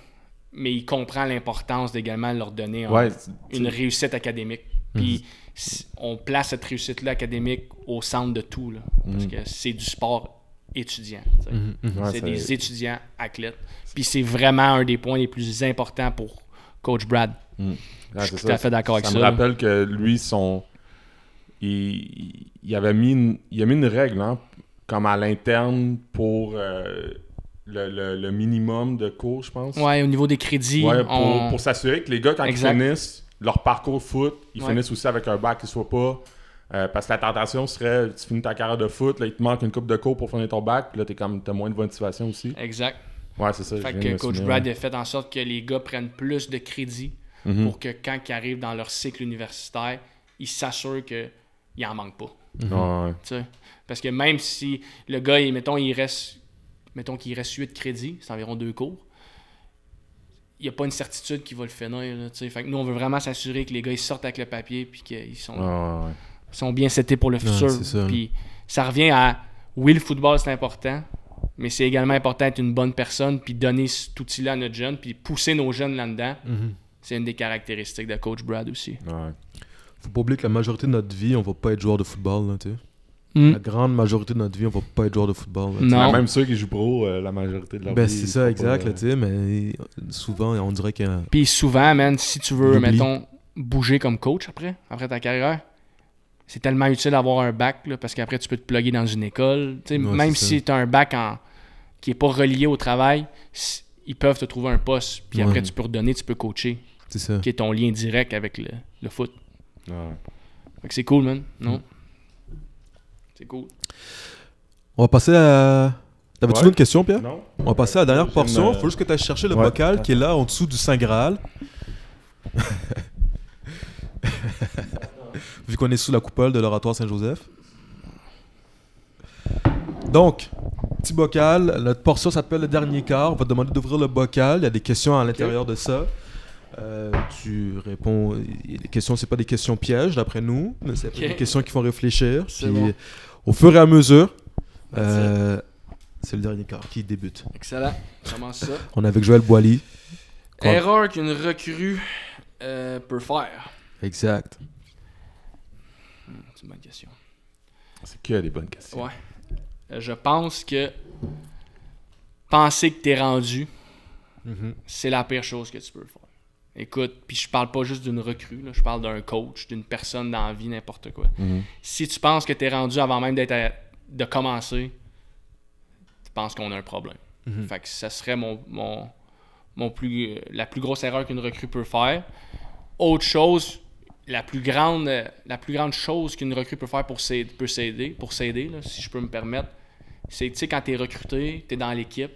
mais il comprend l'importance d'également leur donner Ouais, une réussite académique. Puis s- on place cette réussite-là académique au centre de tout, là, parce Mhm. que c'est du sport étudiant. tu sais. Mhm, mhm. Ouais, c'est des étudiants athlètes. Puis c'est vraiment un des points les plus importants pour Coach Brad. Ouais, je suis tout ça. à fait d'accord avec Ça ça. me rappelle que lui, son. Il, il avait mis une, il a mis une règle, hein, comme à l'interne pour euh, le, le- le minimum de cours, je pense. Ouais, au niveau des crédits, Ouais, pour, on- pour s'assurer que les gars, quand Exact. ils finissent leur parcours foot, ils Ouais. finissent aussi avec un bac qui soit pas. Euh, parce que la tentation serait, tu finis ta carrière de foot, là, il te manque une coupe de cours pour finir ton bac, puis là, t'es comme, t'as moins de motivation aussi. Exact. Ouais, c'est ça. Fait que Coach Brad a fait en sorte que les gars prennent plus de crédits Mhm. pour que quand ils arrivent dans leur cycle universitaire, ils s'assurent qu'il en manque pas. Ouais, ouais. Parce que même si le gars, il- mettons, il reste mettons qu'il reste 8 crédits, c'est environ deux cours, il n'y a pas une certitude qu'il va le finir. Là, fait que nous, on veut vraiment s'assurer que les gars ils sortent avec le papier puis qu'ils sont, ouais, ouais. Sont bien setés pour le futur. c'est ça. Puis ça revient à oui, le football c'est important, mais c'est également important d'être une bonne personne puis donner cet outil-là à notre jeune puis pousser nos jeunes là-dedans. Mhm. C'est une des caractéristiques de Coach Brad aussi. Ouais. Faut pas oublier que la majorité de notre vie, on va pas être joueur de football. Là, tu sais. Hmm. La grande majorité de notre vie, on va pas être joueur de football. là. Non. Même ceux qui jouent pro, euh, la majorité de leur Ben, vie, c'est ça, exact. pas, là, tu sais, mais souvent, on dirait que. Puis souvent, man, si tu veux, mettons, bouger comme coach après, après ta carrière, c'est tellement utile d'avoir un bac, là, parce qu'après, tu peux te plugger dans une école. Tu sais, Ouais, même si tu as un bac en, qui n'est pas relié au travail, ils peuvent te trouver un poste. Puis après, tu peux redonner, tu peux coacher, C'est ça. qui est ton lien direct avec le, le foot. Ouais. Fait que c'est cool, man. Non? Mm. C'est cool. On va passer à. T'avais-tu Ouais. une autre question, Pierre? Non? On va passer à la dernière portion. euh, Faut juste que tu ailles chercher le ouais. bocal qui est là en dessous du Saint Graal. Vu qu'on est sous la coupole de l'oratoire Saint-Joseph. Donc, petit bocal. Notre portion s'appelle le dernier quart. On va te demander d'ouvrir le bocal. Il y a des questions à l'intérieur de ça. Euh, tu réponds. Les questions, c'est pas des questions pièges d'après nous, mais c'est Ok. des questions qui font réfléchir. Puis, bon. au fur et à mesure, euh, c'est le dernier quart qui débute. Excellent. Comment ça? On est avec Joël Boily. Erreur qu'une recrue euh, peut faire. Exact. C'est une bonne question. C'est que des bonnes questions. Ouais. Je pense que penser que t'es rendu, c'est la pire chose que tu peux faire. Écoute, puis je parle pas juste d'une recrue, là, je parle d'un coach, d'une personne dans la vie, n'importe quoi. Mhm. Si tu penses que t'es rendu avant même d'être de commencer, tu penses qu'on a un problème. Mhm. Fait que ça serait mon, mon, mon plus, euh, la plus grosse erreur qu'une recrue peut faire. Autre chose, la plus grande, euh, la plus grande chose qu'une recrue peut faire pour s'aider, peut s'aider, pour s'aider, là, si je peux me permettre, c'est tu sais, quand tu es recruté, tu es dans l'équipe,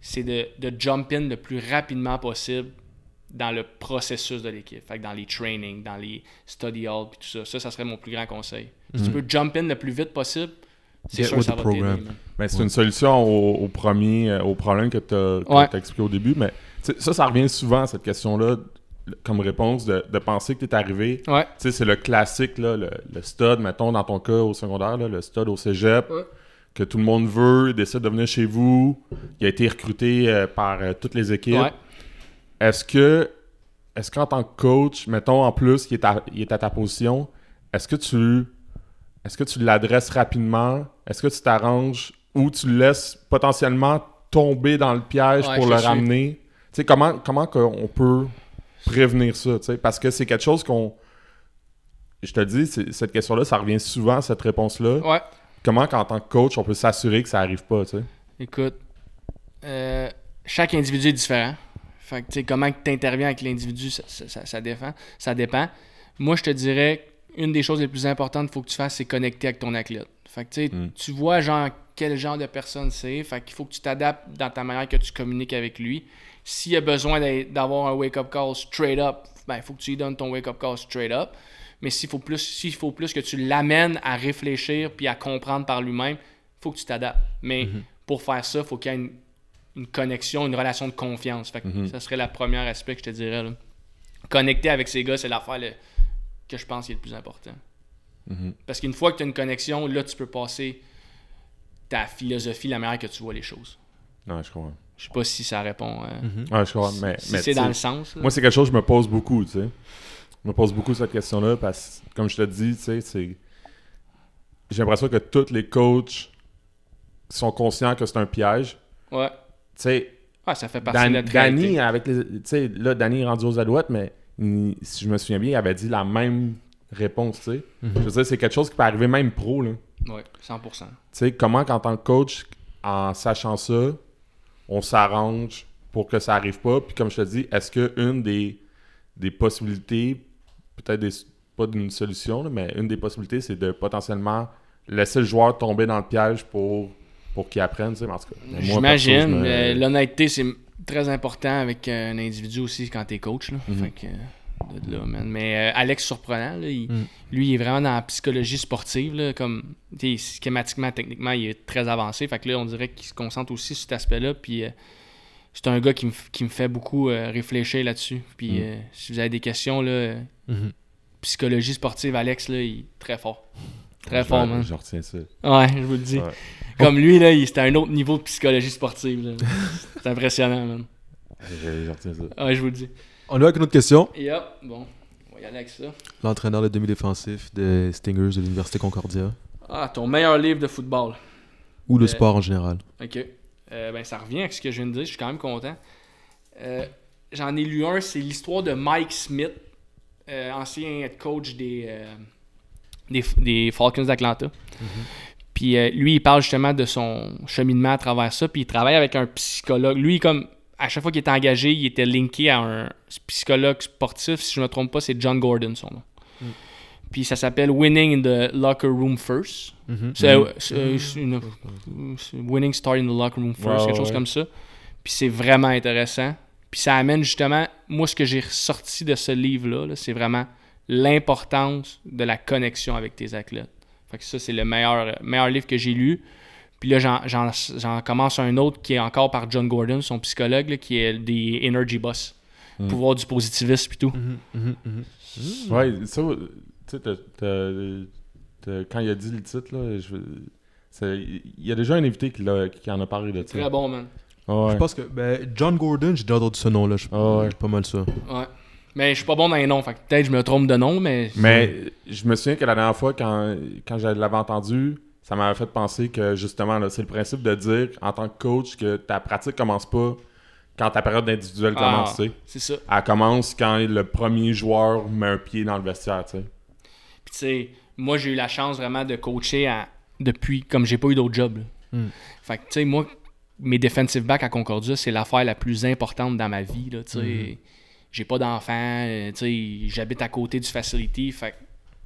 c'est de, de jump in le plus rapidement possible dans le processus de l'équipe. Fait que dans les trainings, dans les study halls, puis tout ça. Ça, ça serait mon plus grand conseil. Si tu peux jump in le plus vite possible, c'est Get sûr que ça the va. Ben, c'est une solution au, au premier, euh, au problème que tu as, Ouais. expliqué au début. Mais ça, ça revient souvent à cette question-là comme réponse de, de penser que tu es arrivé. Ouais. Tu sais, c'est le classique, là, le, le stud, mettons, dans ton cas au secondaire, là, le stud au cégep, Ouais. que tout le monde veut, il décide de venir chez vous. Il a été recruté euh, par euh, toutes les équipes. Ouais. Est-ce que, est-ce qu'en tant que coach, mettons en plus, il est à, il est à ta position, est-ce que tu, est-ce que tu l'adresses rapidement? Est-ce que tu t'arranges ou tu le laisses potentiellement tomber dans le piège pour le ramener? Tu sais, comment, comment qu'on peut prévenir ça, tu sais? Parce que c'est quelque chose qu'on... Je te dis, cette question-là, ça revient souvent, cette réponse-là. Ouais. Comment, qu'en tant que coach, on peut s'assurer que ça arrive pas, tu sais? Écoute, euh, chaque individu est différent. Fait que, tu sais, comment tu interviens avec l'individu, ça, ça, ça- ça défend, ça dépend. Moi, je te dirais, une des choses les plus importantes qu'il faut que tu fasses, c'est connecter avec ton athlète. Fait que, tu sais, Mm. tu vois, genre, quel genre de personne c'est. Fait qu'il faut que tu t'adaptes dans ta manière que tu communiques avec lui. S'il a besoin d'a- d'avoir un wake-up call straight up, ben, il faut que tu lui donnes ton wake-up call straight up. Mais s'il faut plus, s'il faut plus que tu l'amènes à réfléchir puis à comprendre par lui-même, il faut que tu t'adaptes. Mais pour faire ça, il faut qu'il y ait une, une connexion, une relation de confiance. Fait que Mhm. Ça serait le premier aspect que je te dirais. là. connecter avec ces gars, c'est l'affaire que je pense qui est le plus important. Mhm. Parce qu'une fois que tu as une connexion, là, tu peux passer ta philosophie, la manière que tu vois les choses. Non, je comprends. Je sais pas si ça répond. euh, Ouais, je comprends. Mais, si mais c'est dans le sens. là. Moi, c'est quelque chose que je me pose beaucoup, tu sais. Je me pose beaucoup cette question-là parce que, comme je te dis, tu sais, c'est. J'ai l'impression que tous les coachs sont conscients que c'est un piège. Ouais. Tu sais, Ouais, ça fait partie Dan- de notre Danny, réalité. avec les. Tu sais, là, Danny est rendu aux Alouettes, mais il- si je me souviens bien, il avait dit la même réponse, tu sais. Je veux dire, c'est quelque chose qui peut arriver même pro, là. Ouais, 100%. Tu sais, comment qu'en tant que coach, en sachant ça, on s'arrange pour que ça arrive pas. Puis comme je te dis, est-ce que une des, des possibilités, peut-être des- pas d'une solution, là, mais une des possibilités, c'est de potentiellement laisser le joueur tomber dans le piège pour, pour qu'il apprenne, tu sais. en tout cas, J'imagine. me- mais L'honnêteté, c'est très important avec euh, un individu aussi quand t'es coach. Là. Mhm. Fait que, euh, de là, man. Mais euh, Alex Surprenant, là, il- Mm. lui, il est vraiment dans la psychologie sportive. Là, comme, schématiquement, techniquement, il est très avancé. Fait que là, on dirait qu'il se concentre aussi sur cet aspect-là. Puis euh, c'est un gars qui me qui me fait beaucoup euh, réfléchir là-dessus. Puis Mm. euh, si vous avez des questions, là, Mhm. psychologie sportive, Alex, là, il est très fort. Très je- fort, man. Je retiens ça. Ouais, je vous le dis. Ouais. Comme lui, là, il- c'était un autre niveau de psychologie sportive. C'est impressionnant, man. Je, je retiens ça. Ouais, je vous le dis. On va avec une autre question. Hop, bon, on va y aller avec ça. L'entraîneur de demi-défensif des Stingers de l'Université Concordia. Ah, ton meilleur livre de football. Ou le Euh, sport en général. Ok. Euh, ben, ça revient avec ce que je viens de dire. Je suis quand même content. Euh, J'en ai lu un, c'est l'histoire de Mike Smith, ancien head coach des, des, des Falcons d'Atlanta. Puis euh, lui, il parle justement de son cheminement à travers ça. Puis il travaille avec un psychologue. Lui, comme à chaque fois qu'il était engagé, il était linké à un psychologue sportif. Si je ne me trompe pas, c'est John Gordon, son nom. Puis ça s'appelle Winning in the Locker Room First. Mhm. C'est c'est- c'est une- c'est Winning Start in the Locker Room First, quelque chose ouais. comme ça. Puis c'est vraiment intéressant. Puis ça amène justement, moi ce que j'ai ressorti de ce livre-là, là, c'est vraiment l'importance de la connexion avec tes athlètes. Fait que ça, c'est le meilleur, meilleur livre que j'ai lu. Puis là, j'en- commence un autre qui est encore par John Gordon, son psychologue, là, qui est des Energy Boss. Mm. Pouvoir du positivisme et tout. Mhm, mhm, mhm. Ouais, ça, tu sais, quand il a dit le titre, là, je, il y a déjà un invité qui, en a parlé de ça. Très bon, man. Ouais. Je pense que ben, John Gordon, j'ai déjà entendu ce nom-là. Je Ah ouais. pas mal ça. Ouais. Mais je suis pas bon dans les noms, fait que peut-être je me trompe de nom, mais. Mais je me souviens que la dernière fois, quand, quand je l'avais entendu, ça m'avait fait penser que justement, c'est le principe de dire en tant que coach que ta pratique commence pas quand ta période individuelle Ah, commence. C'est ça. Elle commence quand le premier joueur met un pied dans le vestiaire, tu sais. Puis tu sais, moi j'ai eu la chance vraiment de coacher à- depuis comme j'ai pas eu d'autre job. là. Hmm. Fait que tu sais, moi, mes defensive backs à Concordia, c'est l'affaire la plus importante dans ma vie. Là, tu sais. J'ai pas d'enfant, euh, tu sais, j'habite à côté du facility. Fait que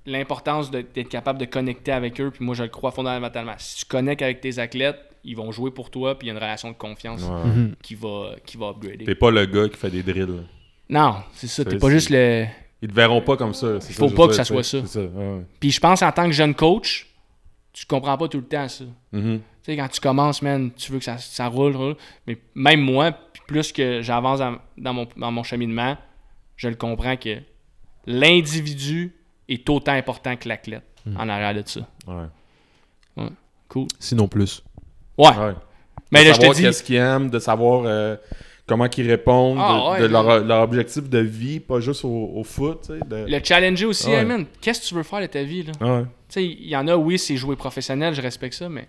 l'importance d'être capable de connecter avec eux, puis moi je le crois fondamentalement. Si tu connectes avec tes athlètes, ils vont jouer pour toi, puis il y a une relation de confiance Ouais. Mhm. qui, va, qui va upgrader. T'es pas le gars qui fait des drills. Non, c'est ça, t'es pas juste le. Ils te verront pas comme ça. c'est Faut pas que ça soit ça. Ouais. Puis je pense en tant que jeune coach, tu comprends pas tout le temps ça. Mhm. Tu sais, quand tu commences, man, tu veux que ça, ça roule, roule. Mais même moi, puis plus que j'avance dans, dans mon, dans mon cheminement, je le comprends que l'individu est autant important que l'athlète en arrière de ça. Ouais. Cool. Sinon plus. Ouais. Ouais. Mais de là, je te savoir dis. qu'est-ce qu'ils aiment, de savoir euh, comment ils répondent, Ah, de, ouais, de là. leur, leur objectif de vie, pas juste au, au foot, tu sais. de- Le challenger aussi, Ouais. hey, man, qu'est-ce que tu veux faire de ta vie, là? Ouais. Tu sais, il y en a, oui, c'est jouer professionnel, je respecte ça, mais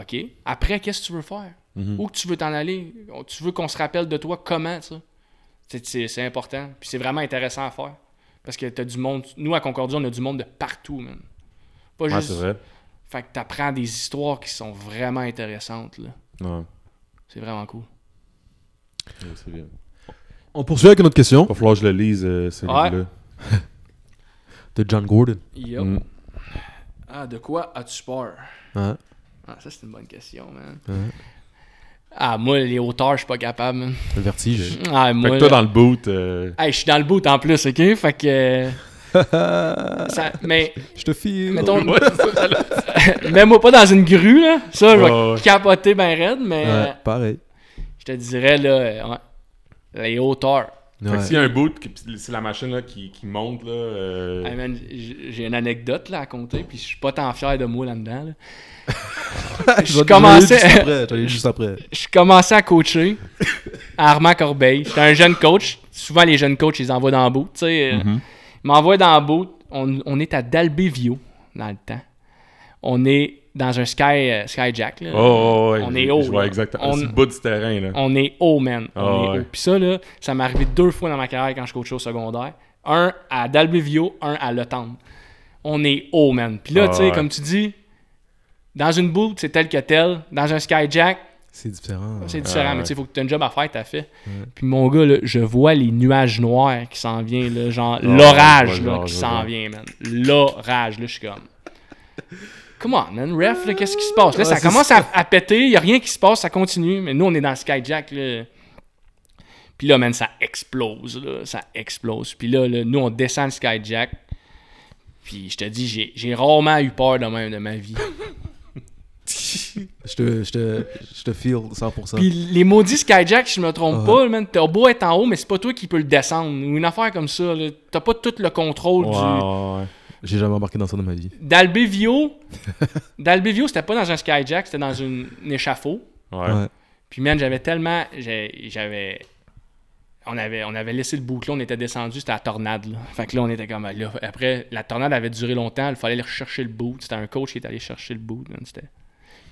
OK. Après, qu'est-ce que tu veux faire? Mhm. Où que tu veux t'en aller? Tu veux qu'on se rappelle de toi comment, ça? C'est important. Puis c'est vraiment intéressant à faire. Parce que t'as du monde. Nous, à Concordia, on a du monde de partout, man. Pas Ouais, juste. c'est vrai. Fait que t'apprends des histoires qui sont vraiment intéressantes, là. Ouais. C'est vraiment cool. Ouais, c'est bien. On poursuit avec une autre question Va falloir que je le lise, euh, ce Ouais. livre-là. de John Gordon. Yup. Mm. Ah, de quoi as-tu peur? Hein? Ah, ça, c'est une bonne question, man. Hein? Ah, moi, les hauteurs, je suis pas capable. Le vertige. Ah, Fait moi. que toi, là- dans le boot, euh, Hey, je suis dans le bout en plus, ok? Fait que. ça- mais, Je te file. mettons, mets-moi pas dans une grue, là. Ça, je vais ouais. capoter ben raide, mais Ouais, pareil. je te dirais, là, ouais, les hauteurs. Fait que s'il y a un boot, c'est la machine là, qui, qui monte, là. euh, Hey, man, j- j'ai une anecdote là, à compter, puis je suis pas tant fier de moi là-dedans. là. Je commençais- juste après. Je commençais à coacher à Armand Corbeil. J'étais un jeune coach. Souvent, les jeunes coachs, ils les envoient dans le. Tu sais, euh, Mhm. Ils m'envoient dans le bout. On, on est à Dalbevio dans le temps. On est dans un Sky, euh, Skyjack. Là. Oh, oh, ouais, On est haut, Je vois exactement. On- bout du terrain, là. On est haut, man. On Ah, est ouais. haut. Puis ça, là, ça m'est arrivé deux fois dans ma carrière quand je coachais au secondaire. Un à Dalbevio, un à Le Temple. On est haut, man. Puis là, Ah, tu sais, ouais. comme tu dis, dans une boule, c'est tel que tel. Dans un Skyjack, C'est différent. c'est différent, Ah, mais ouais. tu sais, il faut que tu aies un job à faire, t'as fait. Puis mon gars, là, je vois les nuages noirs qui s'en viennent, là, genre Ah, l'orage là, qui s'en vient, man. L'orage, là, je suis comme. Come on, man, ref, là, qu'est-ce qui se passe? Là, Ouais, ça commence à, à péter, il a rien qui se passe, ça continue, mais nous, on est dans le Skyjack, là. Puis là, man, ça explose, là, ça explose. Puis là, là, nous, on descend le Skyjack. Puis je te dis, j'ai- j'ai rarement eu peur de même de ma vie. Je te, je te, je te feel 100%. Puis les maudits Skyjack, si je me trompe Ouais. pas, man, t'as beau être en haut, mais c'est pas toi qui peux le descendre. Ou une affaire comme ça, là. T'as pas tout le contrôle du. ouais, ouais. J'ai jamais embarqué dans ça dans ma vie. D'Albevio, D'Albevio, c'était pas dans un Skyjack, c'était dans une, un échafaud. Ouais. Ouais. Puis man, j'avais tellement. J'avais. On avait, on avait laissé le bout là, on était descendu, c'était la tornade. Là. Fait que là, on était comme. Là, après, la tornade avait duré longtemps, il fallait aller rechercher le bout. C'était un coach qui est allé chercher le bout. man, c'était-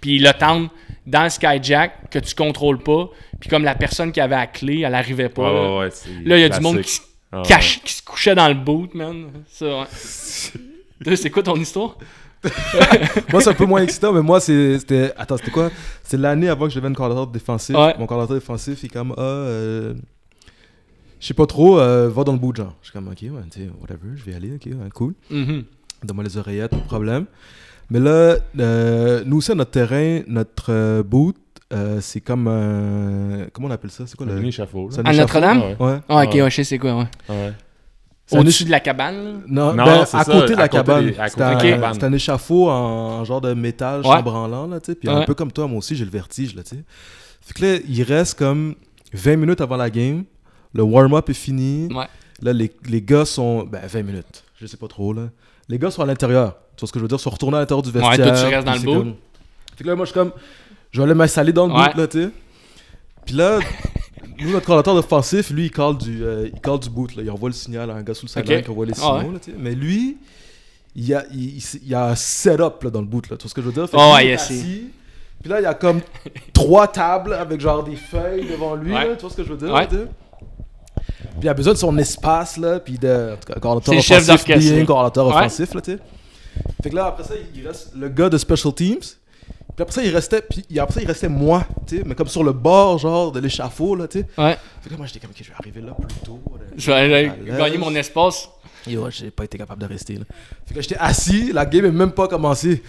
Puis le temps dans le Skyjack que tu contrôles pas, puis comme la personne qui avait la clé, elle arrivait pas. Ouais, là. ouais, ouais, c'est Là, il y a du monde qui se Cache, qui se couchait dans le boot, man. Ça, ouais. Toi, c'est quoi ton histoire? moi, c'est un peu moins excitant, mais moi, c'était. Attends, c'était quoi? C'est l'année avant que je devienne coordinateur défensif. Ouais. Mon coordinateur défensif, il est comme, ah, euh, je sais pas trop, euh, va dans le bout, genre. Je suis comme, ok, ouais, tu sais, whatever, je vais y aller, ok, ouais, cool. Mhm. Donne-moi les oreillettes, pas de problème. Mais là, euh, nous aussi, notre terrain, notre euh, boot, euh, c'est comme un. Comment on appelle ça? C'est quoi Un le. échafaud, là. c'est un À? Notre-Dame? Ouais. Ouais. Ah, ok, Ouais. ouais, je sais c'est quoi, ouais. Ouais. C'est un Au-dessus de la cabane? Non, Non, ben, c'est à ça, côté de la à cabane. côté un, c'était un échafaud en, en genre de métal Ouais. chambranlant, là, tu sais. Puis un Ouais. peu comme toi, moi aussi, j'ai le vertige, là, tu sais. Fait que là, il reste comme 20 minutes avant la game. Le warm-up est fini. Ouais. Là, les, les gars sont... Ben, 20 minutes. Je sais pas trop, là. Les gars sont à l'intérieur. Tu vois ce que je veux dire? Ils sont retournés à l'intérieur du Ouais, vestiaire. toi, tu restes dans le c'est bout. comme- Fait que là, moi, je suis comme... Je vais aller m'installer dans le Ouais. bout, là, tu sais. Puis là... Nous, notre coordinateur offensif, lui, il call du, euh, il call du boot. Là. Il envoie le signal à un gars sous le sideline Ok. qui envoie les Ah signaux. ouais. là, tu sais. Mais lui, il y a, il, il- a un setup là, dans le boot. Là. Tu vois ce que je veux dire? Fait lui, ouais, assis. Puis là, il y a comme trois tables avec genre des feuilles devant lui. Ouais. là. tu vois ce que je veux dire? Puis il a besoin de son espace, là, puis de... En tout cas, coordinateur C'est le chef offensif, là. coordinateur offensif, là, tu sais. Fait que là, après ça, il reste le gars de Special Teams. Puis après ça, il restait, puis après ça, il restait moi, tu sais, mais comme sur le bord, genre, de l'échafaud, là, tu sais. Ouais. Fait que là, moi, j'étais comme, ok, je vais arriver là plus tôt. là. Je vais gagner mon espace. Et ouais, j'ai pas été capable de rester, là. Fait que là, j'étais assis, la game est même pas commencée.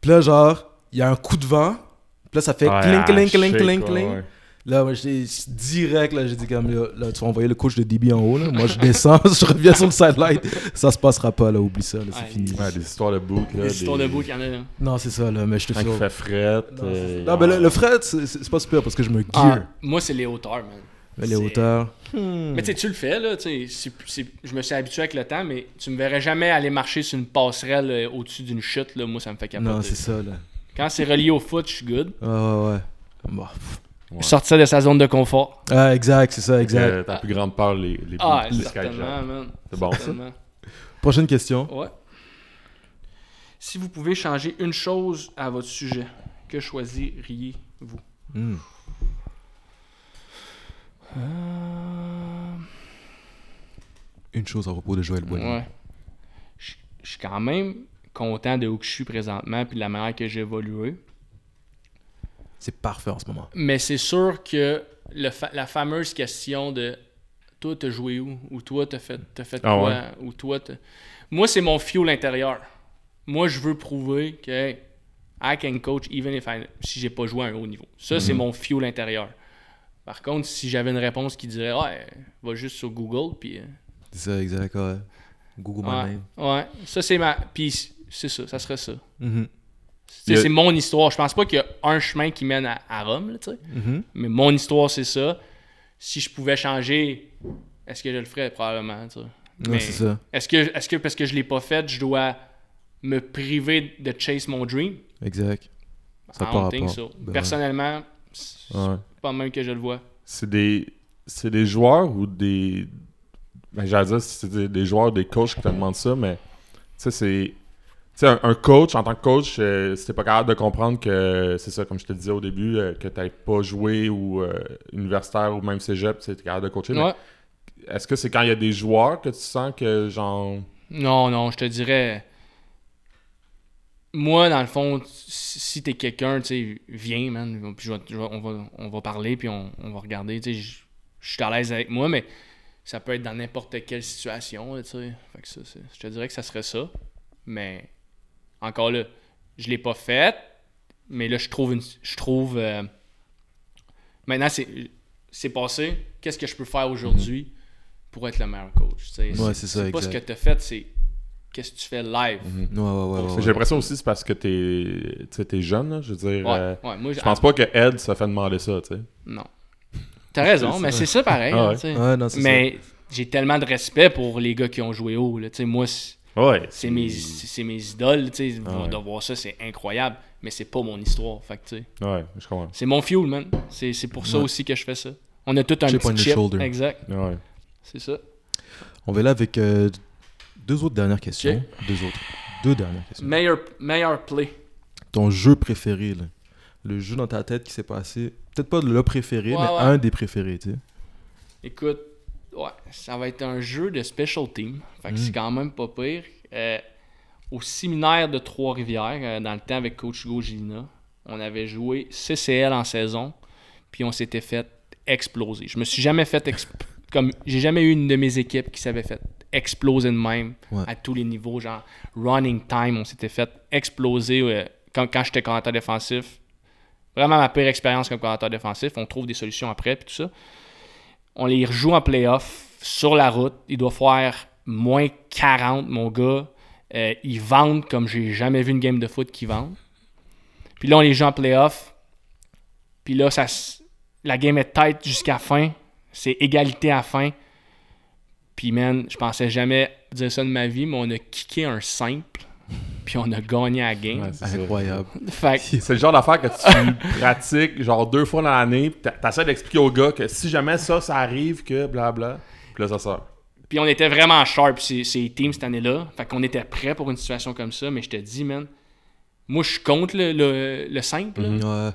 Puis là, genre, il y a un coup de vent. Puis là, ça fait clink, clink, clink, clink, clink. Là, moi, j'étais direct, là, j'ai dit comme, là, là, tu vas envoyer le coach de DB en haut, là. Moi, je descends, je reviens sur le sideline. Ça se passera pas, là, oublie ça, là, c'est Ouais. fini. Ouais, des histoires de boot, là. Les histoires des- de bout qu'il y en a. là. Non, c'est ça, là, mais je te Quand fais. il fait frette. Non, euh, non, mais le, le fret, c'est c'est pas super parce que je me gear. Ah, moi, c'est les hauteurs, man. mais les hauteurs. Mais tu sais, tu le fais, là. tu sais, c'est- c'est- je me suis habitué avec le temps, mais tu me verrais jamais aller marcher sur une passerelle euh, au-dessus d'une chute, là. Moi, ça me fait capoter. Non, c'est ça, là. Quand c'est relié au foot, je suis good. Ouais, ouais, ouais. Bon, pff. Ouais. Sortir de sa zone de confort. Ah, exact, c'est ça, exact. Euh, Ta plus grande peur, les, les Ah, les certainement, skyjacks. man. C'est bon, ça? Prochaine question. Ouais. Si vous pouvez changer une chose à votre sujet, que choisiriez-vous? Hmm. Euh, Une chose à propos de Joël Boigny. Ouais. Je je suis quand même content de où que je suis présentement puis de la manière que j'ai évolué. C'est parfait en ce moment. Mais c'est sûr que le fa- la fameuse question de toi, t'as joué où? Ou toi, t'as fait, t'as fait Ah quoi? ouais. Ou toi, t'as- Moi, c'est mon fuel intérieur. Moi, je veux prouver que hey, I can coach even if I, si j'ai pas joué à un haut niveau. Ça, Mhm. c'est mon fuel intérieur. Par contre, si j'avais une réponse qui dirait Ouais, va juste sur Google, puis. euh, C'est ça, exact, ouais. Google my Ouais, name. ouais, ça c'est ma. Puis c'est ça, ça serait ça. Mhm. A- C'est mon histoire. Je pense pas qu'il y a un chemin qui mène à, à Rome, là. Mhm. Mais mon histoire, c'est ça. Si je pouvais changer est-ce que je le ferais? Probablement. Ouais, c'est ça. est-ce que, est-ce que parce que je l'ai pas fait, je dois me priver de chase mon dream? Exact. Ça I par don't rapport. think so. Ben. Personnellement, c'est Ouais. pas même que je le vois. C'est des, c'est des joueurs ou des. Ben, j'allais dire, c'est des, des joueurs, des coachs qui te demandent ça, mais tu sais, c'est. Tu sais, un, un coach, en tant que coach, euh, si t'es pas capable de comprendre que, c'est ça, comme je te disais au début, euh, que t'as pas joué ou euh, universitaire ou même cégep, t'es capable de coacher. Ouais. Est-ce que c'est quand il y a des joueurs que tu sens que, genre. Non, non, je te dirais. Moi, dans le fond, si t'es quelqu'un, tu sais, viens, man. Puis je vais- je vais- on, va, on va parler, puis on, on va regarder. Tu sais, je je suis à l'aise avec moi, mais ça peut être dans n'importe quelle situation, tu sais. Fait que ça, c'est- je te dirais que ça serait ça. Mais encore là, je l'ai pas fait, mais là, je trouve une. Je trouve. euh, maintenant, c'est c'est passé. Qu'est-ce que je peux faire aujourd'hui pour être le meilleur coach? Ouais, c'est ça, pas ce que tu as fait, c'est qu'est-ce que tu fais live. Ouais, ouais, ouais. ouais, J'ai ouais. l'impression aussi c'est parce que t'es, t'es jeune, là, je veux dire. Ouais, euh, ouais, moi, je pense pas que Ed se fait demander ça, tu sais. Non. T'as raison, mais c'est ça pareil. Ah hein, non, mais j'ai tellement de respect pour les gars qui ont joué haut. Là. Tu sais, Moi, c'est Ouais. c'est mes, mes idoles. tu sais. Ouais. De voir ça, c'est incroyable. Mais c'est pas mon histoire. Fait tu sais, Ouais, je comprends. c'est mon fuel, man. C'est c'est pour ça Ouais. aussi que je fais ça. On a tout un Chip petit your chip. shoulder. Exact. Ouais. C'est ça. On va là avec euh, deux autres dernières questions. Deux autres. Deux dernières questions. Meilleur, meilleur play. Ton jeu préféré, là. Le jeu dans ta tête qui s'est passé. Peut-être pas le préféré, Ouais, mais ouais. un des préférés, tu sais. Écoute, ouais, ça va être un jeu de special team. Fait que Mm. c'est quand même pas pire. Euh, au séminaire de Trois-Rivières, euh, dans le temps avec Coach Hugo Gilina, on avait joué CCL en saison, puis on s'était fait exploser. Je me suis jamais fait comme j'ai jamais eu une de mes équipes qui s'avait fait exploser de même Ouais. à tous les niveaux, genre running time, on s'était fait exploser euh, quand, quand j'étais commentateur défensif. Vraiment ma pire expérience comme commentateur défensif. On trouve des solutions après, puis tout ça. On les rejoue en playoff sur la route. Il doit faire moins 40, mon gars. Euh, ils vendent comme j'ai jamais vu une game de foot qui vendent. Puis là, on les joue en playoff. Puis là, ça, la game est tête jusqu'à fin. C'est égalité à fin. Puis, man, je pensais jamais dire ça de ma vie, mais on a kické un simple. Puis on a gagné la game. Ouais, c'est. Incroyable. Fait C'est le genre d'affaire que tu pratiques genre deux fois dans l'année, pis t'a- t'essaies d'expliquer au gars que si jamais ça, ça arrive, que blabla, puis là ça sort. Puis on était vraiment sharp, ces, ces teams, cette année-là. Fait qu'on était prêts pour une situation comme ça. Mais je te dis, man, moi, je suis contre le, le, le simple. là. Ouais.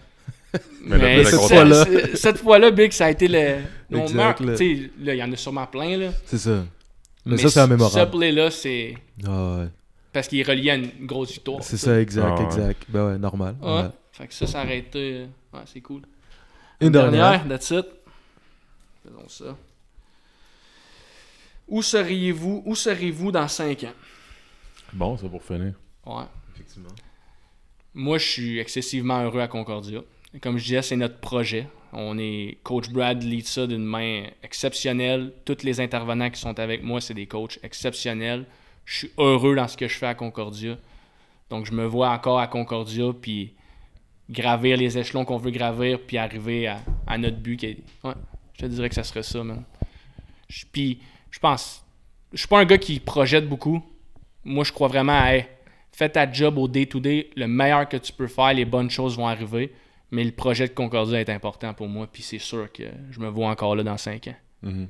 Mais Mais, cette, fois-là- cette- fois-là, Big, ça a été le. nos Exact, meilleurs- là. Tu sais, là, il y en a sûrement plein, là. C'est ça. Mais, ça, c'est un Ce mémorable. play-là, c'est. Ah ouais. Parce qu'il est relié à une grosse victoire. C'est ça, exact, Ah ouais. exact. Ben ouais, normal. Ouais. Ouais. Fait que ça, ça aurait été. euh, Ouais, c'est cool. Une dernière. that's it. Faisons ça. Où seriez-vous où seriez-vous dans 5 ans? Bon, c'est pour finir. Ouais. Effectivement. Moi, je suis excessivement heureux à Concordia. Comme je disais, c'est notre projet. On est coach Brad lead ça d'une main exceptionnelle. Tous les intervenants qui sont avec moi, c'est des coachs exceptionnels. Je suis heureux dans ce que je fais à Concordia. Donc, je me vois encore à Concordia, puis gravir les échelons qu'on veut gravir, puis arriver à, notre but. Je te dirais que ça serait ça, man. Je- Puis, je pense, je suis pas un gars qui projette beaucoup. Moi, je crois vraiment à hey, fais ta job au day-to-day, le meilleur que tu peux faire, les bonnes choses vont arriver. Mais le projet de Concordia est important pour moi, puis c'est sûr que je me vois encore là dans 5 ans. Mhm.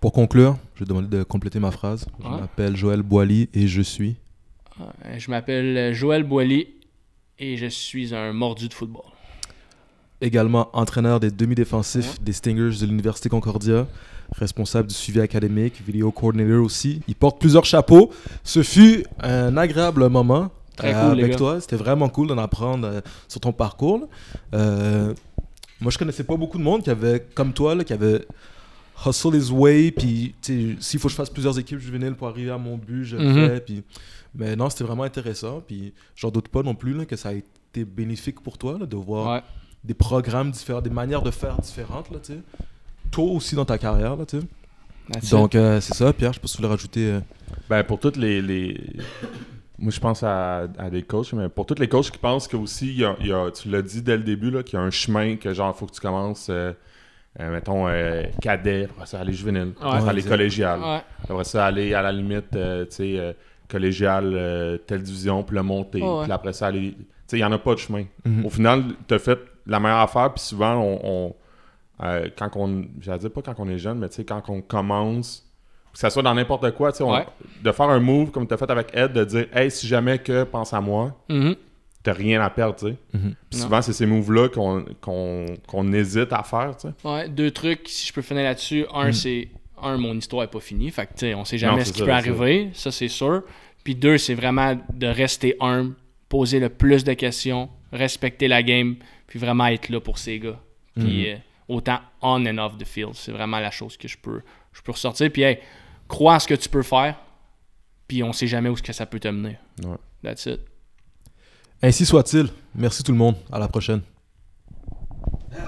Pour conclure, je vais demander de compléter ma phrase. Je Ouais. m'appelle Joël Boily et je suis. Euh, Je m'appelle Joël Boily et je suis un mordu de football. également entraîneur des demi-défensifs des Stingers de l'Université Concordia, responsable du suivi académique, vidéo coordinator aussi. Il porte plusieurs chapeaux. Ce fut un agréable moment Très euh, cool, avec toi. C'était vraiment cool d'en apprendre euh, sur ton parcours. Euh, moi, je connaissais pas beaucoup de monde qui avait, comme toi, là, qui avait hustle his way. Puis, tu sais, s'il faut que je fasse plusieurs équipes juvéniles pour arriver à mon but, je le Mhm. fais. Puis, mais non, c'était vraiment intéressant. Puis, j'en doute pas non plus là, que ça a été bénéfique pour toi là, de voir Ouais. des programmes différents, des manières de faire différentes, là. Toi aussi dans ta carrière, là. Donc, euh, c'est ça, Pierre, je sais pas si tu voulais rajouter... euh, Ben, pour toutes les, les- Moi, je pense à, à des coachs, mais pour tous les coachs qui pensent que aussi, il y a, il y a- tu l'as dit dès le début, là, qu'il y a un chemin que genre, faut que tu commences euh, euh, mettons, euh, cadet, après ça, aller juvénile, après Ouais, aller exact. collégial. Ouais. Après ça, aller à la limite, euh, tu sais, euh, collégial, euh, telle division, puis le monter. Ouais. Puis après ça, aller. Tu sais, il n'y en a pas de chemin. Mhm. Au final, tu as fait la meilleure affaire, puis souvent, on. on, euh, quand on. J'allais dire pas quand on est jeune, mais tu sais, quand on commence, que ça soit dans n'importe quoi, tu sais, de faire un move comme tu as fait avec Ed, de dire, hey, si jamais que, pense à moi, Mhm. T'as rien à perdre, tu sais. Mhm. Puis Non. souvent, c'est ces moves-là qu'on qu'on qu'on hésite à faire, tu sais. Ouais, deux trucs, si je peux finir là-dessus. Un, Mm. c'est. Un, mon histoire n'est pas finie. Fait que, tu sais, on sait jamais Non, ce qui ça, peut ça. arriver. Ça, c'est sûr. Puis deux, c'est vraiment de rester humble, poser le plus de questions, respecter la game, puis vraiment être là pour ces gars. Puis Mm-hmm. euh, autant on and off the field. C'est vraiment la chose que je peux, je peux ressortir. Puis, hey, crois en ce que tu peux faire, puis on sait jamais où ce que ça peut te mener. Ouais. That's it. Ainsi soit-il. Merci tout le monde. À la prochaine.